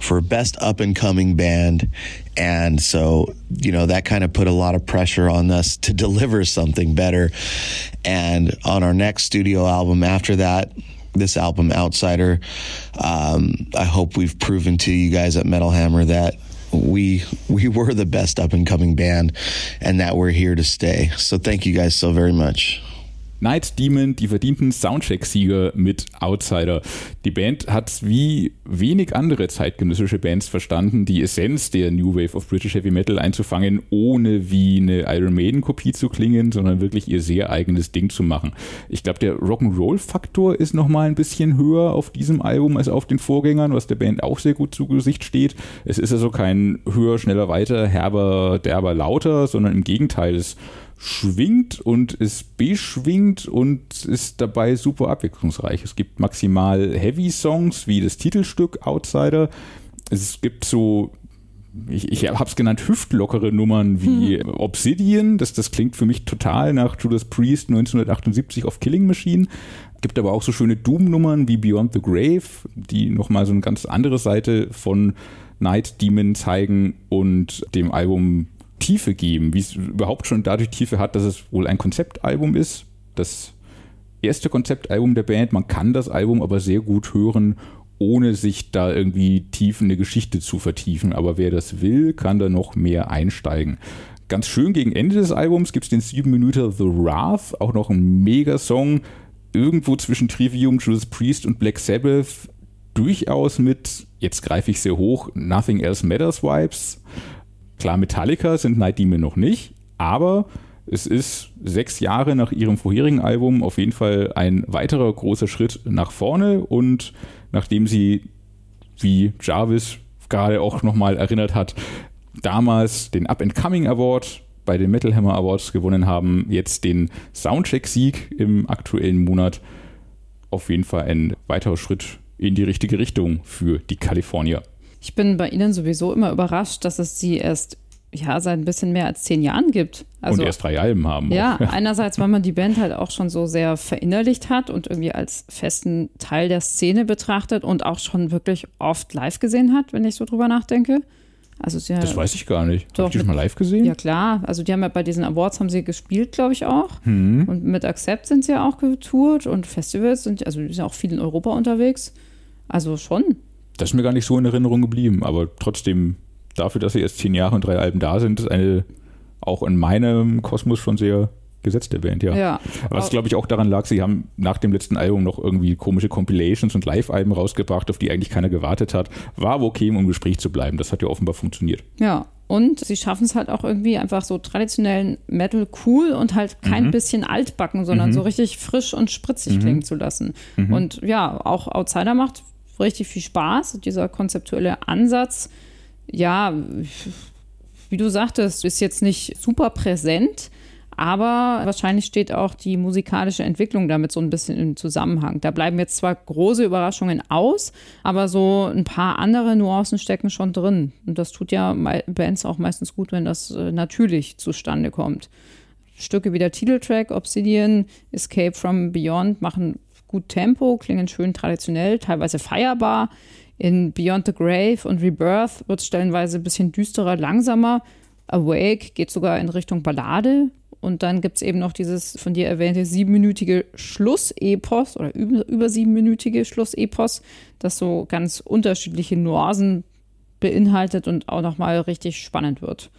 for Best Up and Coming Band. And so, you know, that kind of put a lot of pressure on us to deliver something better. And on our next studio album after that, this album, Outsider, um, I hope we've proven to you guys at Metal Hammer that we we were the best up and coming band and that we're here to stay. So thank you guys so very much. Night Demon, die verdienten Soundcheck-Sieger mit Outsider. Die Band hat wie wenig andere zeitgenössische Bands verstanden, die Essenz der New Wave of British Heavy Metal einzufangen, ohne wie eine Iron Maiden-Kopie zu klingen, sondern wirklich ihr sehr eigenes Ding zu machen. Ich glaube, der Rock'n'Roll-Faktor ist nochmal ein bisschen höher auf diesem Album als auf den Vorgängern, was der Band auch sehr gut zu Gesicht steht. Es ist also kein höher, schneller, weiter, herber, derber, lauter, sondern im Gegenteil, es schwingt und ist beschwingt und ist dabei super abwechslungsreich. Es gibt maximal Heavy Songs wie das Titelstück Outsider. Es gibt so ich, ich habe es genannt, hüftlockere Nummern wie hm. Obsidian. Das, das klingt für mich total nach Judas Priest 1978 auf Killing Machine. Gibt aber auch so schöne Doom-Nummern wie Beyond the Grave, die nochmal so eine ganz andere Seite von Night Demon zeigen und dem Album Tiefe geben, wie es überhaupt schon dadurch Tiefe hat, dass es wohl ein Konzeptalbum ist. Das erste Konzeptalbum der Band. Man kann das Album aber sehr gut hören, ohne sich da irgendwie tief in eine Geschichte zu vertiefen. Aber wer das will, kann da noch mehr einsteigen. Ganz schön gegen Ende des Albums gibt es den 7 Minuten The Wrath, auch noch ein Mega-Song. irgendwo zwischen Trivium, Judas Priest und Black Sabbath durchaus mit, jetzt greife ich sehr hoch, Nothing Else Matters Vibes. Klar, Metallica sind Night Demon noch nicht, aber es ist sechs Jahre nach ihrem vorherigen Album auf jeden Fall ein weiterer großer Schritt nach vorne und nachdem sie, wie Jarvis gerade auch nochmal erinnert hat, damals den Up and Coming Award bei den Metal Hammer Awards gewonnen haben, jetzt den Soundcheck-Sieg im aktuellen Monat. Auf jeden Fall ein weiterer Schritt in die richtige Richtung für die Kalifornier. Ich bin bei Ihnen sowieso immer überrascht, dass es sie erst ja, seit ein bisschen mehr als zehn Jahren gibt. Also, und erst drei Alben haben. Ja, einerseits, weil man die Band halt auch schon so sehr verinnerlicht hat und irgendwie als festen Teil der Szene betrachtet und auch schon wirklich oft live gesehen hat, wenn ich so drüber nachdenke. Also sie, das weiß ich gar nicht. Doch, Hast du das mal live gesehen? Ja, klar. Also die haben ja bei diesen Awards haben sie gespielt, glaube ich auch. Hm. Und mit Accept sind sie ja auch getourt und Festivals sind, also die sind auch viel in Europa unterwegs. Also schon. Das ist mir gar nicht so in Erinnerung geblieben, aber trotzdem, dafür, dass sie erst zehn Jahre und drei Alben da sind, ist eine auch in meinem Kosmos schon sehr gesetzte Band, ja. ja. Was glaube ich auch daran lag, sie haben nach dem letzten Album noch irgendwie komische Compilations und Live-Alben rausgebracht, auf die eigentlich keiner gewartet hat. War okay, um im Gespräch zu bleiben. Das hat ja offenbar funktioniert. Ja, und sie schaffen es halt auch irgendwie einfach so traditionellen Metal cool und halt kein mhm. bisschen altbacken, sondern mhm. so richtig frisch und spritzig mhm. klingen zu lassen. Mhm. Und ja, auch Outsider macht richtig viel Spaß. Dieser konzeptuelle Ansatz, ja, wie du sagtest, ist jetzt nicht super präsent, aber wahrscheinlich steht auch die musikalische Entwicklung damit so ein bisschen im Zusammenhang. Da bleiben jetzt zwar große Überraschungen aus, aber so ein paar andere Nuancen stecken schon drin. Und das tut ja Bands auch meistens gut, wenn das äh, natürlich zustande kommt. Stücke wie der Titeltrack Obsidian, Escape from Beyond machen gut Tempo, klingen schön traditionell, teilweise feierbar. In Beyond the Grave und Rebirth wird es stellenweise ein bisschen düsterer, langsamer. Awake geht sogar in Richtung Ballade. Und dann gibt es eben noch dieses von dir erwähnte siebenminütige Schlussepos oder über, siebenminütige Schlussepos, das so ganz unterschiedliche Nuancen beinhaltet und auch nochmal richtig spannend wird.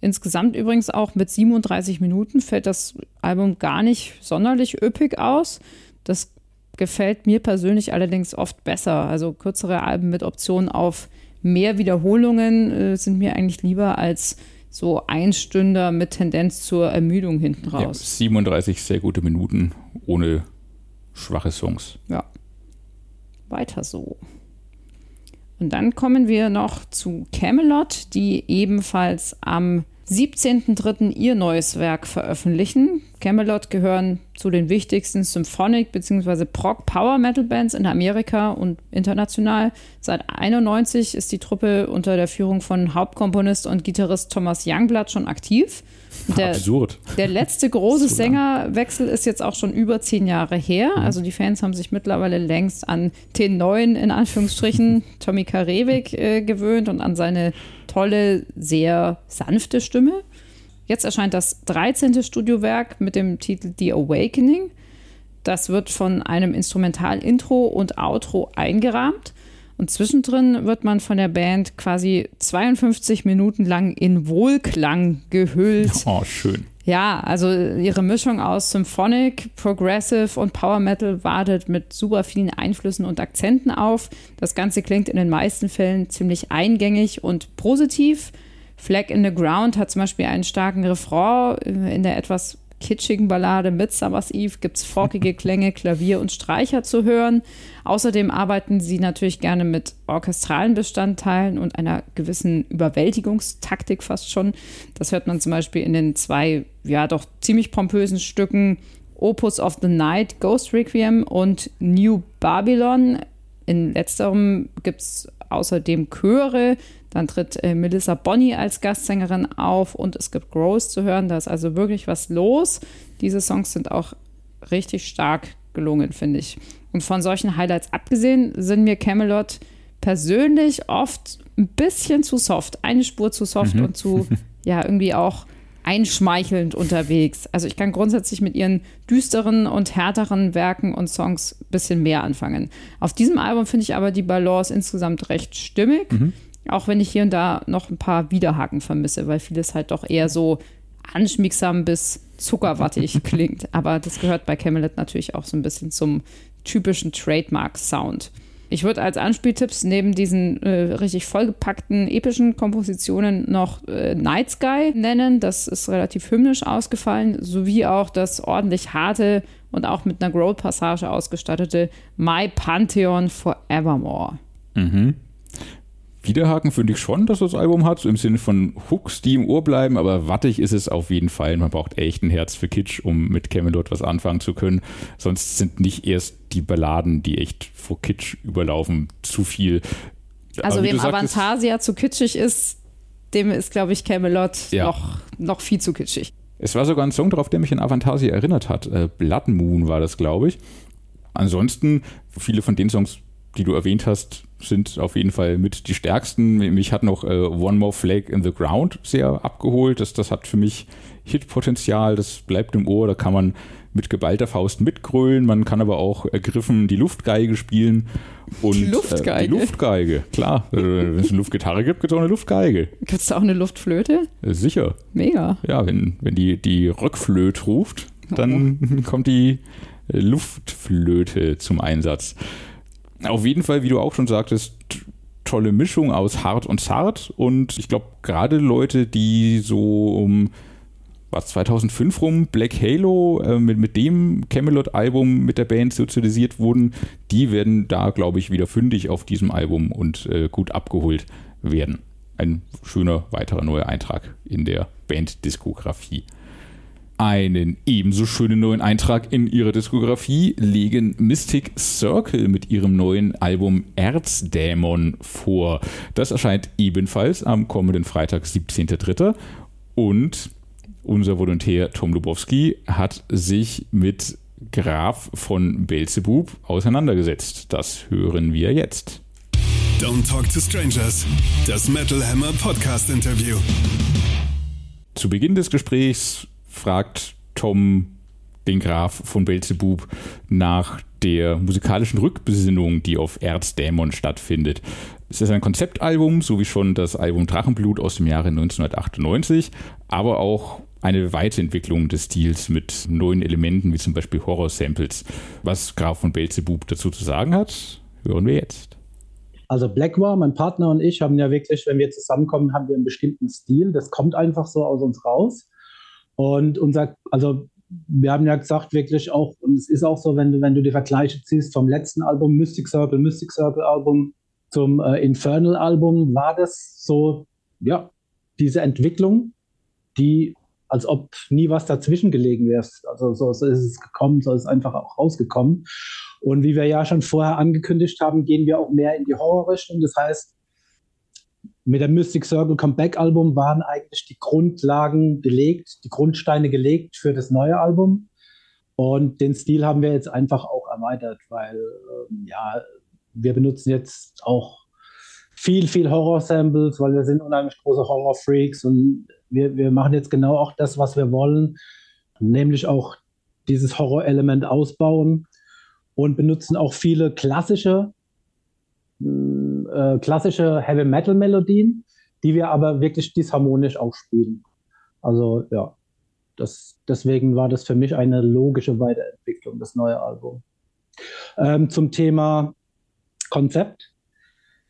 Insgesamt übrigens auch mit 37 Minuten fällt das Album gar nicht sonderlich üppig aus. Das gefällt mir persönlich allerdings oft besser. Also kürzere Alben mit Optionen auf mehr Wiederholungen äh, sind mir eigentlich lieber als so ein Stünder mit Tendenz zur Ermüdung hinten raus. Ja, 37 sehr gute Minuten ohne schwache Songs. Ja. Weiter so. Und dann kommen wir noch zu Camelot, die ebenfalls am 17.03. ihr neues Werk veröffentlichen. Camelot gehören zu den wichtigsten Symphonic- bzw. Prog-Power-Metal-Bands in Amerika und international. Seit 91 ist die Truppe unter der Führung von Hauptkomponist und Gitarrist Thomas Youngblood schon aktiv. Der, Absurd. Der letzte große so Sängerwechsel ist jetzt auch schon über zehn Jahre her. Mhm. Also die Fans haben sich mittlerweile längst an den neuen, in Anführungsstrichen, Tommy Karewik äh, gewöhnt und an seine tolle, sehr sanfte Stimme. Jetzt erscheint das 13. Studiowerk mit dem Titel The Awakening. Das wird von einem Instrumental-Intro und Outro eingerahmt. Und zwischendrin wird man von der Band quasi 52 Minuten lang in Wohlklang gehüllt. Oh, schön. Ja, also ihre Mischung aus Symphonic, Progressive und Power Metal wartet mit super vielen Einflüssen und Akzenten auf. Das Ganze klingt in den meisten Fällen ziemlich eingängig und positiv. Flag in the Ground hat zum Beispiel einen starken Refrain in der etwas kitschigen Ballade Midsummer's Eve gibt es forkige Klänge, Klavier und Streicher zu hören. Außerdem arbeiten sie natürlich gerne mit orchestralen Bestandteilen und einer gewissen Überwältigungstaktik fast schon. Das hört man zum Beispiel in den zwei, ja doch ziemlich pompösen Stücken Opus of the Night, Ghost Requiem und New Babylon. In letzterem gibt es außerdem Chöre. Dann tritt äh, Melissa Bonny als Gastsängerin auf und es gibt Gross zu hören. Da ist also wirklich was los. Diese Songs sind auch richtig stark gelungen, finde ich. Und von solchen Highlights abgesehen sind mir Camelot persönlich oft ein bisschen zu soft. Eine Spur zu soft mhm. und zu, ja, irgendwie auch einschmeichelnd unterwegs. Also ich kann grundsätzlich mit ihren düsteren und härteren Werken und Songs ein bisschen mehr anfangen. Auf diesem Album finde ich aber die Balance insgesamt recht stimmig, mhm. Auch wenn ich hier und da noch ein paar Widerhaken vermisse, weil vieles halt doch eher so anschmiegsam bis zuckerwattig klingt. Aber das gehört bei Camelot natürlich auch so ein bisschen zum typischen Trademark-Sound. Ich würde als Anspieltipps neben diesen äh, richtig vollgepackten epischen Kompositionen noch äh, Night Sky nennen. Das ist relativ hymnisch ausgefallen, sowie auch das ordentlich harte und auch mit einer Growl-Passage ausgestattete My Pantheon Forevermore. Mhm. Widerhaken finde ich schon, dass das Album hat, so im Sinne von Hooks, die im Ohr bleiben, aber wattig ist es auf jeden Fall. Man braucht echt ein Herz für Kitsch, um mit Camelot was anfangen zu können. Sonst sind nicht erst die Balladen, die echt vor Kitsch überlaufen, zu viel. Also wem Avantasia zu kitschig ist, dem ist, glaube ich, Camelot ja. noch, noch viel zu kitschig. Es war sogar ein Song drauf, der mich an Avantasia erinnert hat. Äh, Blood Moon war das, glaube ich. Ansonsten, viele von den Songs, die du erwähnt hast, sind auf jeden Fall mit die stärksten. Mich hat noch äh, One More Flag in the Ground sehr abgeholt. Das, das hat für mich Hitpotenzial, das bleibt im Ohr, da kann man mit geballter Faust mitgrölen, man kann aber auch ergriffen die Luftgeige spielen. Und, die Luftgeige? Äh, die Luftgeige, klar. Äh, wenn es eine Luftgitarre gibt, gibt es auch eine Luftgeige. Gibt es auch eine Luftflöte? Äh, sicher. Mega. Ja, wenn, wenn die, die Rückflöte ruft, dann oh. kommt die Luftflöte zum Einsatz. Auf jeden Fall, wie du auch schon sagtest, tolle Mischung aus hart und zart. Und ich glaube, gerade Leute, die so um was 2005 rum Black Halo äh, mit, mit dem Camelot-Album mit der Band sozialisiert wurden, die werden da, glaube ich, wieder fündig auf diesem Album und äh, gut abgeholt werden. Ein schöner weiterer neuer Eintrag in der Band-Diskografie. Einen ebenso schönen neuen Eintrag in ihrer Diskografie legen Mystic Circle mit ihrem neuen Album Erzdämon vor. Das erscheint ebenfalls am kommenden Freitag, 17.03. Und unser Volontär Tom Lubowski hat sich mit Graf von Belzebub auseinandergesetzt. Das hören wir jetzt. Don't Talk to Strangers, das Metal Hammer Podcast Interview. Zu Beginn des Gesprächs fragt Tom den Graf von Belzebub nach der musikalischen Rückbesinnung, die auf Erzdämon stattfindet. Es ist ein Konzeptalbum, so wie schon das Album Drachenblut aus dem Jahre 1998, aber auch eine Weiterentwicklung des Stils mit neuen Elementen, wie zum Beispiel Horror-Samples. Was Graf von Belzebub dazu zu sagen hat, hören wir jetzt. Also Blackwar, mein Partner und ich haben ja wirklich, wenn wir zusammenkommen, haben wir einen bestimmten Stil. Das kommt einfach so aus uns raus. Und unser, also wir haben ja gesagt, wirklich auch, und es ist auch so, wenn du, wenn du die Vergleiche ziehst vom letzten Album, Mystic Circle, Mystic Circle Album zum äh, Infernal Album, war das so, ja, diese Entwicklung, die als ob nie was dazwischen gelegen wäre. Also so, so ist es gekommen, so ist es einfach auch rausgekommen. Und wie wir ja schon vorher angekündigt haben, gehen wir auch mehr in die Horrorrichtung. Das heißt, mit dem Mystic Circle Comeback Album waren eigentlich die Grundlagen gelegt, die Grundsteine gelegt für das neue Album. Und den Stil haben wir jetzt einfach auch erweitert, weil ähm, ja, wir benutzen jetzt auch viel, viel Horror-Samples, weil wir sind unheimlich große Horror-Freaks und wir, wir machen jetzt genau auch das, was wir wollen, nämlich auch dieses Horror-Element ausbauen und benutzen auch viele klassische äh, klassische Heavy Metal Melodien, die wir aber wirklich disharmonisch auch spielen. Also ja, das, deswegen war das für mich eine logische Weiterentwicklung, das neue Album. Ähm, zum Thema Konzept.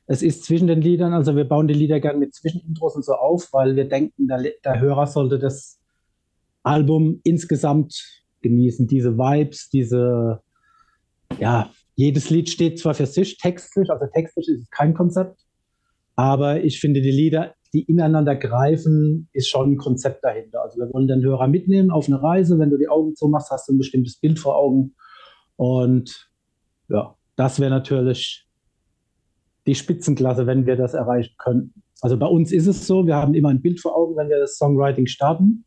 Es ist zwischen den Liedern, also wir bauen die Lieder gerne mit Zwischenintros und so auf, weil wir denken, der, der Hörer sollte das Album insgesamt genießen, diese Vibes, diese ja, jedes Lied steht zwar für sich textlich, also textlich ist es kein Konzept, aber ich finde, die Lieder, die ineinander greifen, ist schon ein Konzept dahinter. Also wir wollen den Hörer mitnehmen auf eine Reise. Wenn du die Augen zumachst, hast du ein bestimmtes Bild vor Augen. Und ja, das wäre natürlich die Spitzenklasse, wenn wir das erreichen könnten. Also bei uns ist es so, wir haben immer ein Bild vor Augen, wenn wir das Songwriting starten.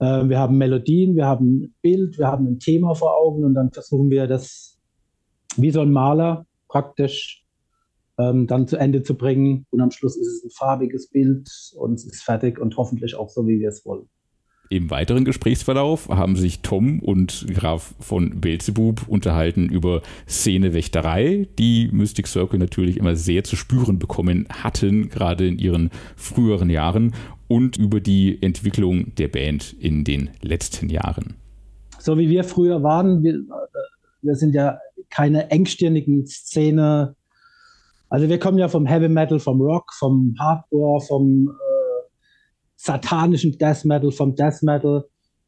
Äh, wir haben Melodien, wir haben ein Bild, wir haben ein Thema vor Augen und dann versuchen wir das wie so ein Maler praktisch ähm, dann zu Ende zu bringen. Und am Schluss ist es ein farbiges Bild und es ist fertig und hoffentlich auch so, wie wir es wollen. Im weiteren Gesprächsverlauf haben sich Tom und Graf von Belzebub unterhalten über Szenewächterei, die Mystic Circle natürlich immer sehr zu spüren bekommen hatten, gerade in ihren früheren Jahren. und über die Entwicklung der Band in den letzten Jahren. So wie wir früher waren, wir, wir sind ja keine engstirnigen Szene. Also wir kommen ja vom Heavy Metal, vom Rock, vom Hardcore, vom äh, satanischen Death Metal, vom Death Metal.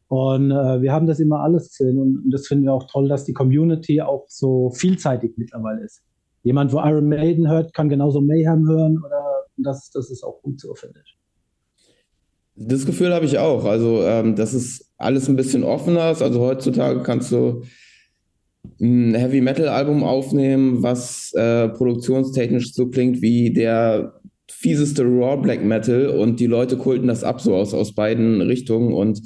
Und äh, wir haben das immer alles gesehen und, und das finden wir auch toll, dass die Community auch so vielseitig mittlerweile ist. Jemand, wo Iron Maiden hört, kann genauso Mayhem hören oder das, das ist auch gut so, finde ich. Das Gefühl habe ich auch. Also, ähm, das ist alles ein bisschen offener. Also heutzutage kannst du ein Heavy Metal Album aufnehmen, was äh, produktionstechnisch so klingt wie der fieseste Raw Black Metal und die Leute kulten das ab so aus, aus beiden Richtungen und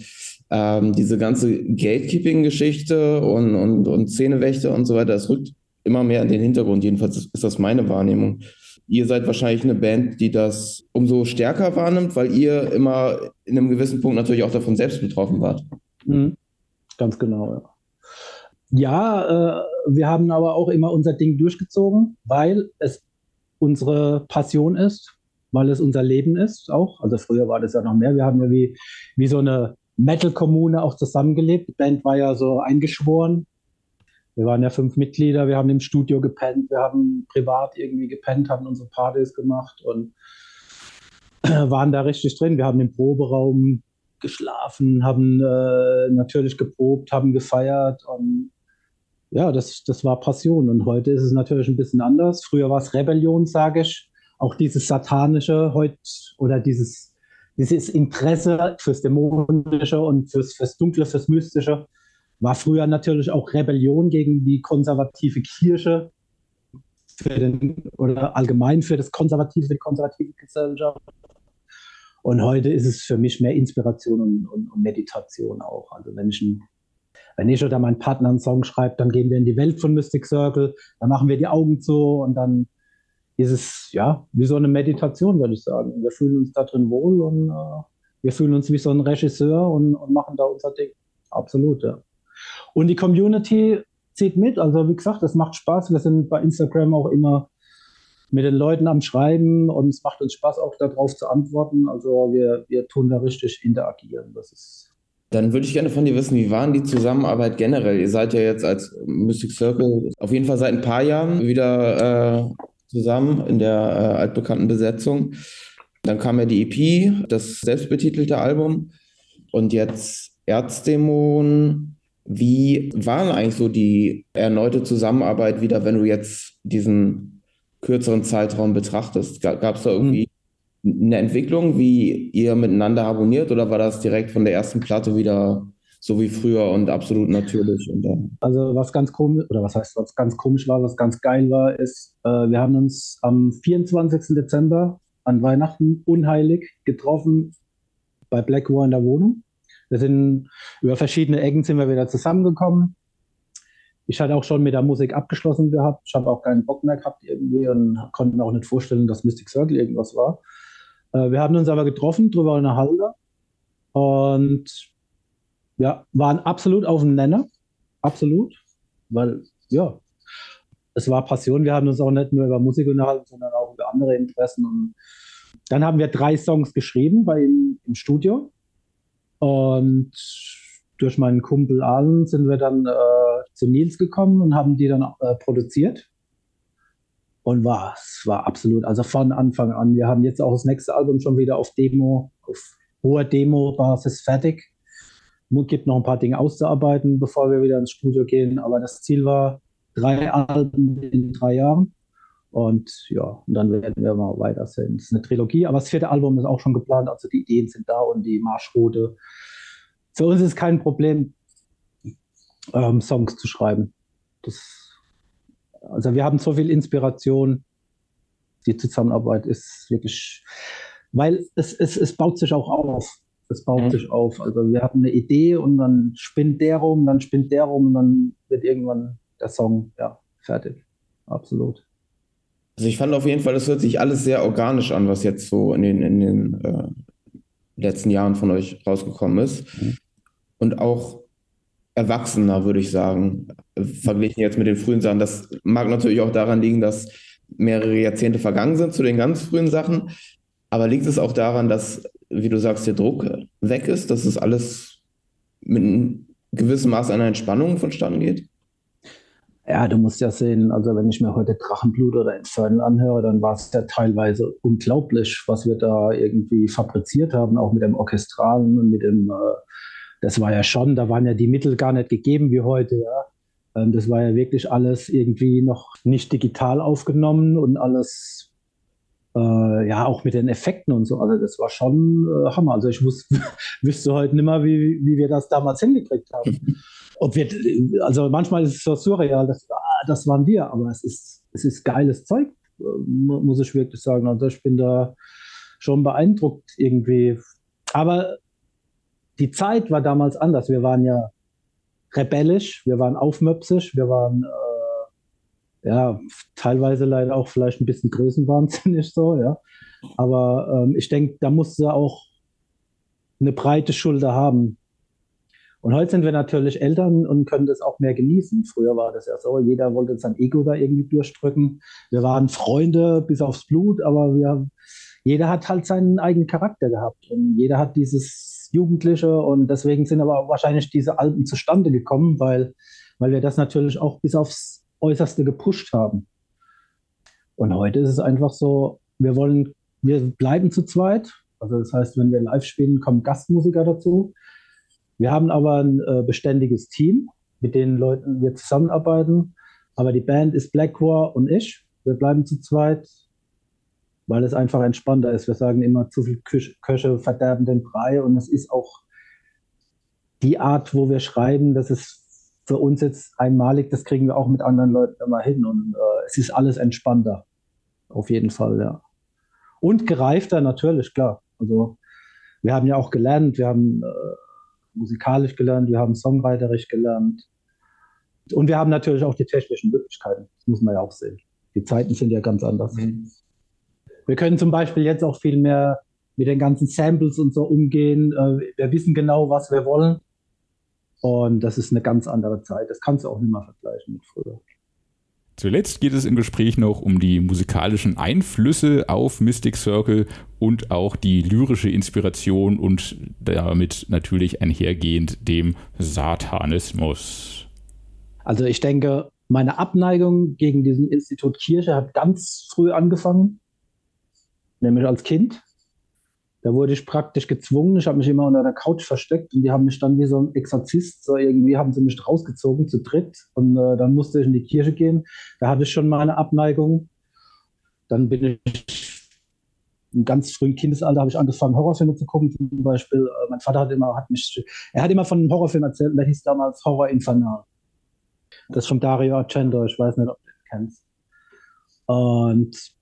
ähm, diese ganze Gatekeeping-Geschichte und, und, und Szenewächter und so weiter, das rückt immer mehr in den Hintergrund. Jedenfalls ist das meine Wahrnehmung. Ihr seid wahrscheinlich eine Band, die das umso stärker wahrnimmt, weil ihr immer in einem gewissen Punkt natürlich auch davon selbst betroffen wart. Mhm. Ganz genau, ja. Ja, äh, wir haben aber auch immer unser Ding durchgezogen, weil es unsere Passion ist, weil es unser Leben ist auch. Also früher war das ja noch mehr. Wir haben ja wie, wie so eine Metal-Kommune auch zusammengelebt. Die Band war ja so eingeschworen. Wir waren ja fünf Mitglieder, wir haben im Studio gepennt, wir haben privat irgendwie gepennt, haben unsere Partys gemacht und waren da richtig drin. Wir haben im Proberaum geschlafen, haben äh, natürlich geprobt, haben gefeiert und ja, das, das war Passion. Und heute ist es natürlich ein bisschen anders. Früher war es Rebellion, sage ich. Auch dieses Satanische heute oder dieses dieses Interesse fürs Dämonische und fürs, fürs Dunkle, fürs Mystische war früher natürlich auch Rebellion gegen die konservative Kirche den, oder allgemein für das konservative, die konservative Gesellschaft. Und heute ist es für mich mehr Inspiration und, und, und Meditation auch. Also wenn ich, ein, wenn ich oder mein Partner einen Song schreibt, dann gehen wir in die Welt von Mystic Circle, dann machen wir die Augen zu und dann ist es ja wie so eine Meditation, würde ich sagen. Wir fühlen uns da drin wohl und äh, wir fühlen uns wie so ein Regisseur und, und, machen da unser Ding. Absolut, ja. Und die Community zieht mit. Also wie gesagt, es macht Spaß. Wir sind bei Instagram auch immer mit den Leuten am Schreiben und es macht uns Spaß, auch darauf zu antworten. Also wir, wir tun da richtig interagieren. Das ist dann würde ich gerne von dir wissen, wie war die Zusammenarbeit generell? Ihr seid ja jetzt als Mystic Circle auf jeden Fall seit ein paar Jahren wieder äh, zusammen in der äh, altbekannten Besetzung. Dann kam ja die EP, das selbstbetitelte Album und jetzt Erzdämon. Wie war denn eigentlich so die erneute Zusammenarbeit wieder, wenn du jetzt diesen kürzeren Zeitraum betrachtest? Gab es da irgendwie eine Entwicklung, wie ihr miteinander harmoniert oder war das direkt von der ersten Platte wieder so wie früher und absolut natürlich. Und, äh also was ganz komisch, oder was heißt, was ganz komisch war, was ganz geil war, ist, äh, wir haben uns am 24. Dezember an Weihnachten unheilig getroffen bei Black War in der Wohnung. Wir sind über verschiedene Ecken sind wir wieder zusammengekommen. Ich hatte auch schon mit der Musik abgeschlossen gehabt. Ich habe auch keinen Bock mehr gehabt irgendwie und konnte mir auch nicht vorstellen, dass Mystic Circle irgendwas war. Äh, wir haben uns aber getroffen, drüber in der Halle. Und ja, waren absolut auf dem Nenner. Absolut. Weil, ja, es war Passion. Wir haben uns auch nicht nur über Musik unterhalten, sondern auch über andere Interessen. Und dann haben wir drei Songs geschrieben bei ihm im Studio. Und durch meinen Kumpel Alan sind wir dann äh, zu Nils gekommen und haben die dann äh, produziert. Und war, es war absolut, also von Anfang an. Wir haben jetzt auch das nächste Album schon wieder auf Demo, auf hoher Demo-Basis fertig gibt noch ein paar Dinge auszuarbeiten, bevor wir wieder ins Studio gehen. Aber das Ziel war drei Alben in drei Jahren. Und ja, und dann werden wir mal weitersehen. Es ist eine Trilogie, aber das vierte Album ist auch schon geplant. Also die Ideen sind da und die Marschroute. Für uns ist es kein Problem, ähm, Songs zu schreiben. Das, also wir haben so viel Inspiration. Die Zusammenarbeit ist wirklich, weil es, es, es baut sich auch auf. Das baut mhm. sich auf. Also wir hatten eine Idee und dann spinnt der rum, dann spinnt der rum und dann wird irgendwann der Song ja, fertig. Absolut. Also ich fand auf jeden Fall, das hört sich alles sehr organisch an, was jetzt so in den, in den äh, letzten Jahren von euch rausgekommen ist. Mhm. Und auch erwachsener, würde ich sagen, verglichen jetzt mit den frühen Sachen. Das mag natürlich auch daran liegen, dass mehrere Jahrzehnte vergangen sind zu den ganz frühen Sachen. Aber liegt es auch daran, dass, wie du sagst, der Druck weg ist, dass es alles mit einem gewissen Maß an Entspannung vonstatten geht? Ja, du musst ja sehen, also wenn ich mir heute Drachenblut oder Infernal anhöre, dann war es ja teilweise unglaublich, was wir da irgendwie fabriziert haben, auch mit dem Orchestralen und mit dem, äh, das war ja schon, da waren ja die Mittel gar nicht gegeben wie heute, ja. Ähm, das war ja wirklich alles irgendwie noch nicht digital aufgenommen und alles, äh, ja, auch mit den Effekten und so. Also das war schon äh, Hammer. Also ich wusste, wüsste heute nicht mehr, wie, wie wir das damals hingekriegt haben. ob wir, also manchmal ist es so surreal, dass, ah, das waren wir, aber es ist, es ist geiles Zeug, muss ich wirklich sagen. Also ich bin da schon beeindruckt irgendwie. Aber die Zeit war damals anders. Wir waren ja rebellisch, wir waren aufmöpsig, wir waren äh, ja teilweise leider auch vielleicht ein bisschen größenwahnsinnig so, ja. Aber ähm, ich denke, da musste auch eine breite Schulter haben, und heute sind wir natürlich Eltern und können das auch mehr genießen. Früher war das ja so, jeder wollte sein Ego da irgendwie durchdrücken. Wir waren Freunde bis aufs Blut, aber wir, jeder hat halt seinen eigenen Charakter gehabt und jeder hat dieses Jugendliche und deswegen sind aber wahrscheinlich diese Alben zustande gekommen, weil, weil wir das natürlich auch bis aufs Äußerste gepusht haben. Und heute ist es einfach so, wir wollen, wir bleiben zu zweit. Also das heißt, wenn wir live spielen, kommen Gastmusiker dazu. Wir haben aber ein äh, beständiges Team, mit den Leuten wir zusammenarbeiten. Aber die Band ist Blackwar und ich. Wir bleiben zu zweit, weil es einfach entspannter ist. Wir sagen immer, zu viel Köche verderben den Brei. Und es ist auch die Art, wo wir schreiben, das ist für uns jetzt einmalig. Das kriegen wir auch mit anderen Leuten immer hin. Und äh, es ist alles entspannter. Auf jeden Fall, ja. Und gereifter natürlich, klar. Also wir haben ja auch gelernt, wir haben äh, musikalisch gelernt, wir haben songwriterisch gelernt. Und wir haben natürlich auch die technischen Möglichkeiten. Das muss man ja auch sehen. Die Zeiten sind ja ganz anders. Mhm. Wir können zum Beispiel jetzt auch viel mehr mit den ganzen Samples und so umgehen. Äh, wir wissen genau, was wir wollen. Und das ist eine ganz andere Zeit. Das kannst du auch nicht mehr vergleichen mit früher. Zuletzt geht es im Gespräch noch um die musikalischen Einflüsse auf Mystic Circle und auch die lyrische Inspiration und damit natürlich einhergehend dem Satanismus. Also ich denke, meine Abneigung gegen diesen Institut Kirche hat ganz früh angefangen, nämlich als Kind. Da wurde ich praktisch gezwungen. Ich habe mich immer unter der Couch versteckt und die haben mich dann wie so ein Exorzist, so irgendwie haben sie mich rausgezogen zu dritt und äh, dann musste ich in die Kirche gehen. Da hatte ich schon mal eine Abneigung. Dann bin ich im ganz frühen Kindesalter habe ich angefangen, Horrorfilme zu gucken. Zum Beispiel, äh, mein Vater hat immer, hat mich, er hat immer von einem Horrorfilm erzählt, der hieß damals Horror Infernal. Das ist von Dario Argento, ich weiß nicht, ob du das kennst. Und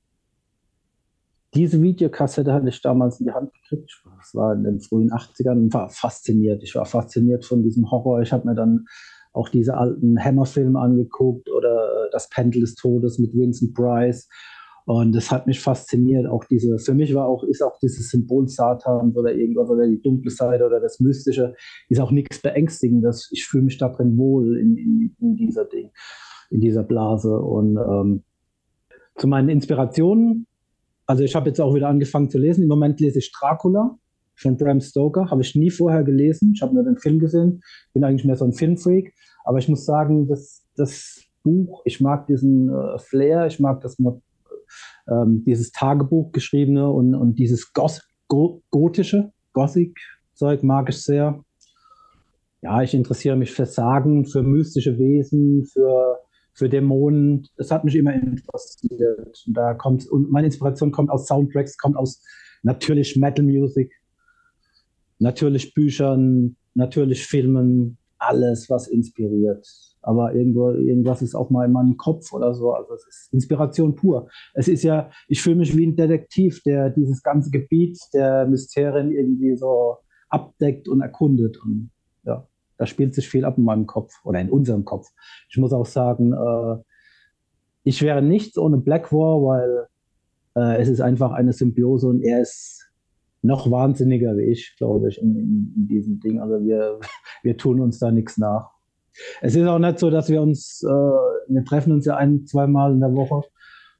diese Videokassette hatte ich damals in die Hand gekriegt. Das war in den frühen 80ern und war fasziniert. Ich war fasziniert von diesem Horror. Ich habe mir dann auch diese alten Hammer-Filme angeguckt oder das Pendel des Todes mit Vincent Price. Und das hat mich fasziniert. Auch diese, für mich war auch, ist auch dieses Symbol Satans oder irgendwas oder die dunkle Seite oder das Mystische, ist auch nichts Beängstigendes. Ich fühle mich da drin wohl in, in, in, dieser Ding, in dieser Blase. Und ähm, zu meinen Inspirationen also ich habe jetzt auch wieder angefangen zu lesen. Im Moment lese ich Dracula von Bram Stoker. Habe ich nie vorher gelesen. Ich habe nur den Film gesehen. Bin eigentlich mehr so ein Filmfreak. Aber ich muss sagen, das, das Buch, ich mag diesen äh, Flair, ich mag das ähm, dieses Tagebuch geschriebene und, und dieses Goth Go gotische, Gothic-Zeug mag ich sehr. Ja, ich interessiere mich für Sagen, für mystische Wesen, für für Dämonen. Es hat mich immer interessiert. Und da kommt, und meine Inspiration kommt aus Soundtracks, kommt aus natürlich Metal Music, natürlich Büchern, natürlich Filmen, alles, was inspiriert. Aber irgendwo, irgendwas ist auch mal in meinem Kopf oder so. Also es ist Inspiration pur. Es ist ja, ich fühle mich wie ein Detektiv, der dieses ganze Gebiet der Mysterien irgendwie so abdeckt und erkundet. Und da spielt sich viel ab in meinem Kopf oder in unserem Kopf. Ich muss auch sagen, äh, ich wäre nichts ohne Black War, weil äh, es ist einfach eine Symbiose und er ist noch wahnsinniger wie ich, glaube ich, in, in, in diesem Ding. Also wir, wir tun uns da nichts nach. Es ist auch nicht so, dass wir uns, äh, wir treffen uns ja ein, zweimal in der Woche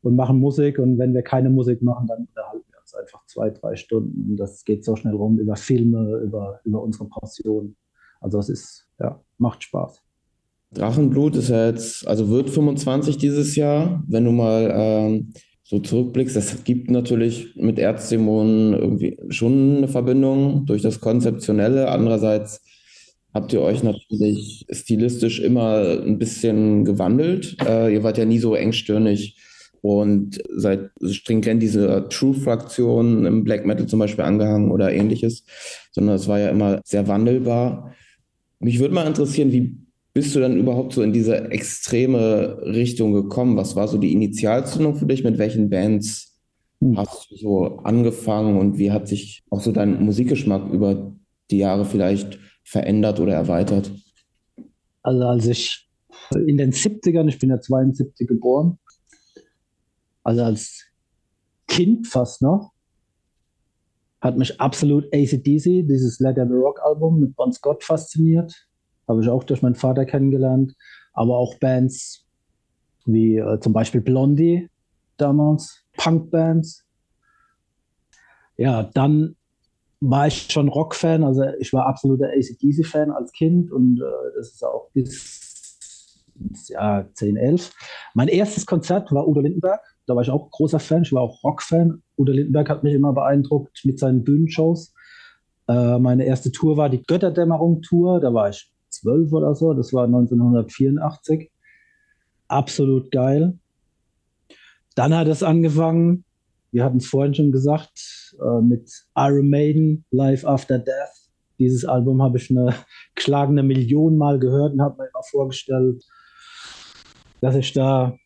und machen Musik und wenn wir keine Musik machen, dann unterhalten wir uns einfach zwei, drei Stunden. Und das geht so schnell rum über Filme, über, über unsere Passion. Also es ist, ja, macht Spaß. Drachenblut ist ja jetzt, also wird 25 dieses Jahr. Wenn du mal ähm, so zurückblickst, es gibt natürlich mit Erzdämonen irgendwie schon eine Verbindung durch das Konzeptionelle. Andererseits habt ihr euch natürlich stilistisch immer ein bisschen gewandelt. Äh, ihr wart ja nie so engstirnig und seid stringent diese True-Fraktion im Black Metal zum Beispiel angehangen oder ähnliches, sondern es war ja immer sehr wandelbar. Mich würde mal interessieren, wie bist du dann überhaupt so in diese extreme Richtung gekommen? Was war so die Initialzündung für dich? Mit welchen Bands hm. hast du so angefangen und wie hat sich auch so dein Musikgeschmack über die Jahre vielleicht verändert oder erweitert? Also als ich in den 70ern, ich bin ja 72 geboren, also als Kind fast noch, hat mich absolut ACDC, dieses Let There Rock Album mit Bon Scott fasziniert. Habe ich auch durch meinen Vater kennengelernt. Aber auch Bands wie äh, zum Beispiel Blondie damals, Punkbands. Ja, dann war ich schon Rock-Fan, also ich war absoluter ACDC-Fan als Kind und äh, das ist auch bis ins Jahr 10, 11. Mein erstes Konzert war Udo Lindenberg, da war ich auch großer Fan, ich war auch Rock-Fan. Udo Lindenberg hat mich immer beeindruckt mit seinen Bühnenshows. Äh, meine erste Tour war die Götterdämmerung-Tour, da war ich zwölf oder so, das war 1984. Absolut geil. Dann hat es angefangen, wir hatten es vorhin schon gesagt, äh, mit Iron Maiden, Life After Death. Dieses Album habe ich eine geschlagene Million Mal gehört und habe mir immer vorgestellt, dass ich da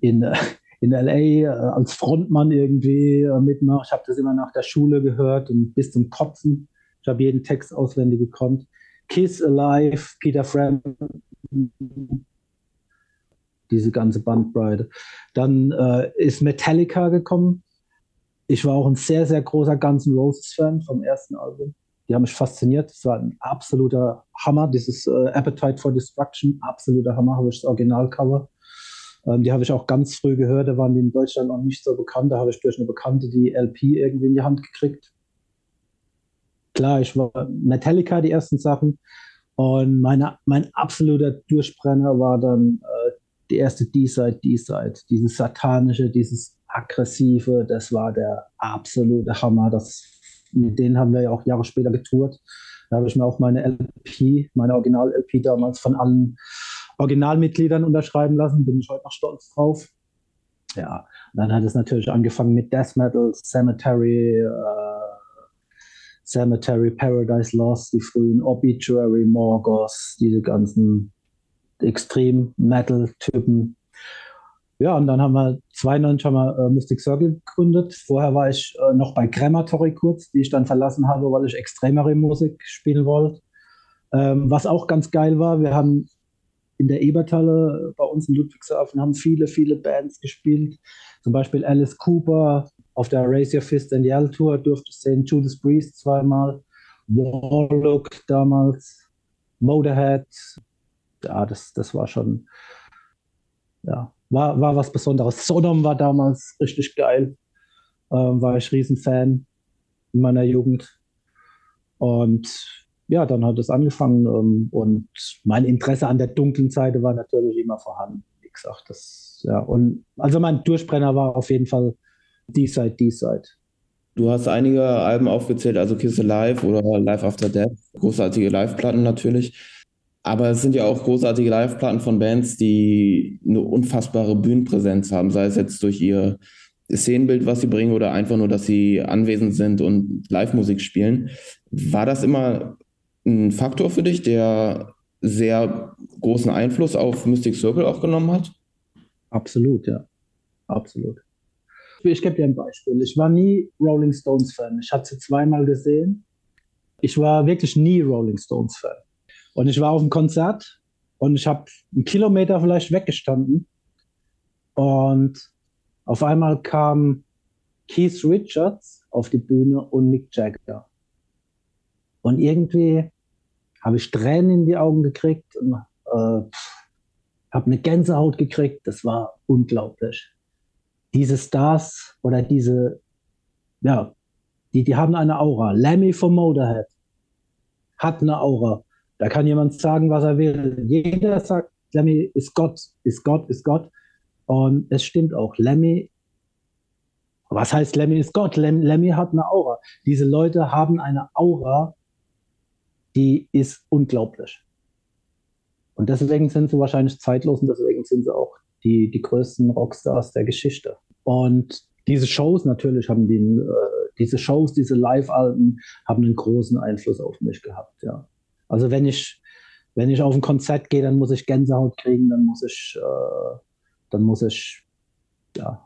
in, äh, in LA äh, als Frontmann irgendwie mitmache. Ich habe das immer nach der Schule gehört und bis zum Kotzen. Ich habe jeden Text auswendig gekonnt. Kiss Alive, Peter Frampton, diese ganze Bandbreite. Dann äh, ist Metallica gekommen. Ich war auch ein sehr, sehr großer Guns N' Roses-Fan vom ersten Album. Die haben mich fasziniert. Es war ein absoluter Hammer. Dieses äh, Appetite for Destruction, absoluter Hammer, habe ich das Originalcover. Ähm, die habe ich auch ganz früh gehört. Da waren die in Deutschland noch nicht so bekannt. Da habe ich durch eine Bekannte die LP irgendwie in die Hand gekriegt klar, ich war Metallica, die ersten Sachen. Und meine, mein absoluter Durchbrenner war dann äh, die erste D-Side, D-Side. Dieses satanische, dieses aggressive, das war der absolute Hammer. Das, mit denen haben wir ja auch Jahre später getourt. Da habe ich mir auch meine LP, meine Original-LP damals von allen Originalmitgliedern unterschreiben lassen. Bin ich heute noch stolz drauf. Ja, und dann hat es natürlich angefangen mit Death Metal, Cemetery, äh, Cemetery, Paradise Lost, die frühen Obituary, Morgos, diese ganzen Extrem-Metal-Typen. Ja, und dann haben wir 92 haben wir äh, Mystic Circle gegründet. Vorher war ich äh, noch bei Crematory kurz, die ich dann verlassen habe, weil ich extremere Musik spielen wollte. Ähm, was auch ganz geil war, wir haben in der Eberthalle bei uns in Ludwigshafen haben viele, viele Bands gespielt. Zum Beispiel Alice Cooper, auf der Raise Your Fist and Yell Tour durfte ich sehen, Judas Priest zweimal, Warlock damals, Motorhead. Ja, das, das war schon, ja, war, war was Besonderes. Sodom war damals richtig geil. Ähm, war ich Riesenfan in meiner Jugend. Und ja, dann hat es angefangen ähm, und mein Interesse an der dunklen Seite war natürlich immer vorhanden. Wie gesagt, das, ja, und also mein Durchbrenner war auf jeden Fall D-Side, D-Side. Du hast einige Alben aufgezählt, also Kiss Alive oder Live After Death. Großartige Live-Platten natürlich. Aber es sind ja auch großartige Live-Platten von Bands, die eine unfassbare Bühnenpräsenz haben, sei es jetzt durch ihr Szenenbild, was sie bringen, oder einfach nur, dass sie anwesend sind und Live-Musik spielen. War das immer ein Faktor für dich, der sehr großen Einfluss auf Mystic Circle auch genommen hat? Absolut, ja. Absolut. Ich gebe dir ein Beispiel. Ich war nie Rolling Stones Fan. Ich hatte sie zweimal gesehen. Ich war wirklich nie Rolling Stones Fan. Und ich war auf einem Konzert und ich habe einen Kilometer vielleicht weggestanden. Und auf einmal kam Keith Richards auf die Bühne und Mick Jagger. Und irgendwie habe ich Tränen in die Augen gekriegt und äh, habe eine Gänsehaut gekriegt. Das war unglaublich diese Stars oder diese ja, die, die haben eine Aura. Lemmy vom Motorhead hat eine Aura. Da kann jemand sagen, was er will. Jeder sagt, Lemmy ist Gott, ist Gott, ist Gott. Und es stimmt auch. Lemmy, was heißt Lemmy ist Gott? Lem, Lemmy hat eine Aura. Diese Leute haben eine Aura, die ist unglaublich. Und deswegen sind sie wahrscheinlich zeitlos und deswegen sind sie auch die, die größten Rockstars der Geschichte. Und diese Shows natürlich haben die, äh, diese Shows, diese Live-Alben haben einen großen Einfluss auf mich gehabt, ja. Also wenn ich, wenn ich auf ein Konzert gehe, dann muss ich Gänsehaut kriegen, dann muss ich, äh, dann muss ich, ja,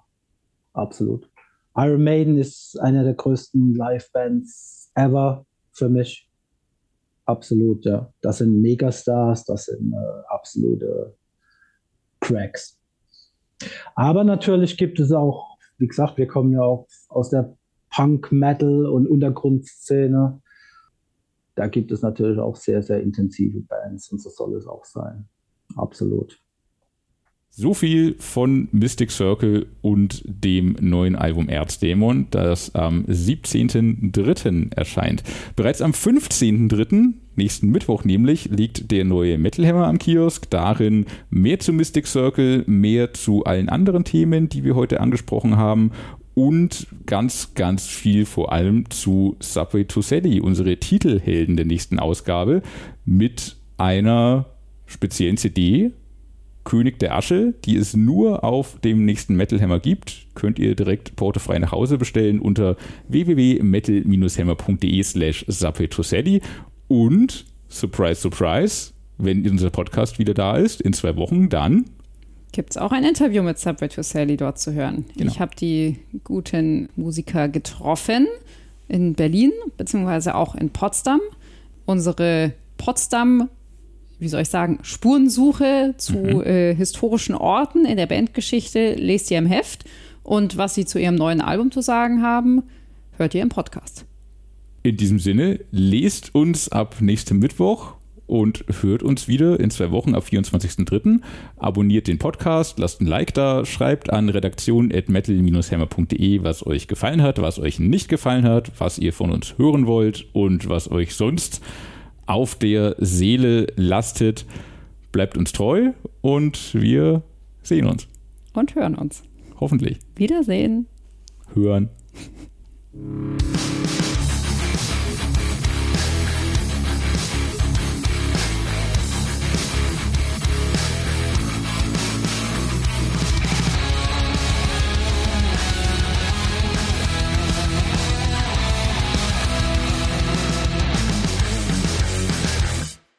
absolut. Iron Maiden ist einer der größten Live-Bands ever für mich. Absolut, ja. Das sind Megastars, das sind äh, absolute Cracks. Aber natürlich gibt es auch, wie gesagt, wir kommen ja auch aus der Punk, Metal und Untergrundszene. Da gibt es natürlich auch sehr, sehr intensive Bands und so soll es auch sein. Absolut. So viel von Mystic Circle und dem neuen Album Erzdämon, das am 17.03. erscheint. Bereits am 15.03., nächsten Mittwoch nämlich, liegt der neue Metal Hammer am Kiosk. Darin mehr zu Mystic Circle, mehr zu allen anderen Themen, die wir heute angesprochen haben und ganz, ganz viel vor allem zu Subway to Sally, unsere Titelhelden der nächsten Ausgabe, mit einer speziellen CD, König der Asche, die es nur auf dem nächsten Metal Hammer gibt, könnt ihr direkt portofrei nach Hause bestellen unter www.metal-hammer.de slash Subway to Sally und surprise, surprise, wenn unser Podcast wieder da ist, in zwei Wochen, dann gibt es auch ein Interview mit Subway to Sally dort zu hören. Genau. Ich habe die guten Musiker getroffen in Berlin, beziehungsweise auch in Potsdam. Unsere Potsdam, wie soll ich sagen, Spurensuche zu mhm. äh, historischen Orten in der Bandgeschichte lest ihr im Heft. Und was sie zu ihrem neuen Album zu sagen haben, hört ihr im Podcast. In diesem Sinne, lest uns ab nächstem Mittwoch und hört uns wieder in zwei Wochen am 24.03. Abonniert den Podcast, lasst ein Like da, schreibt an redaktion.metal-hammer.de, was euch gefallen hat, was euch nicht gefallen hat, was ihr von uns hören wollt und was euch sonst auf der Seele lastet. Bleibt uns treu und wir sehen uns. Und hören uns. Hoffentlich. Wiedersehen. Hören.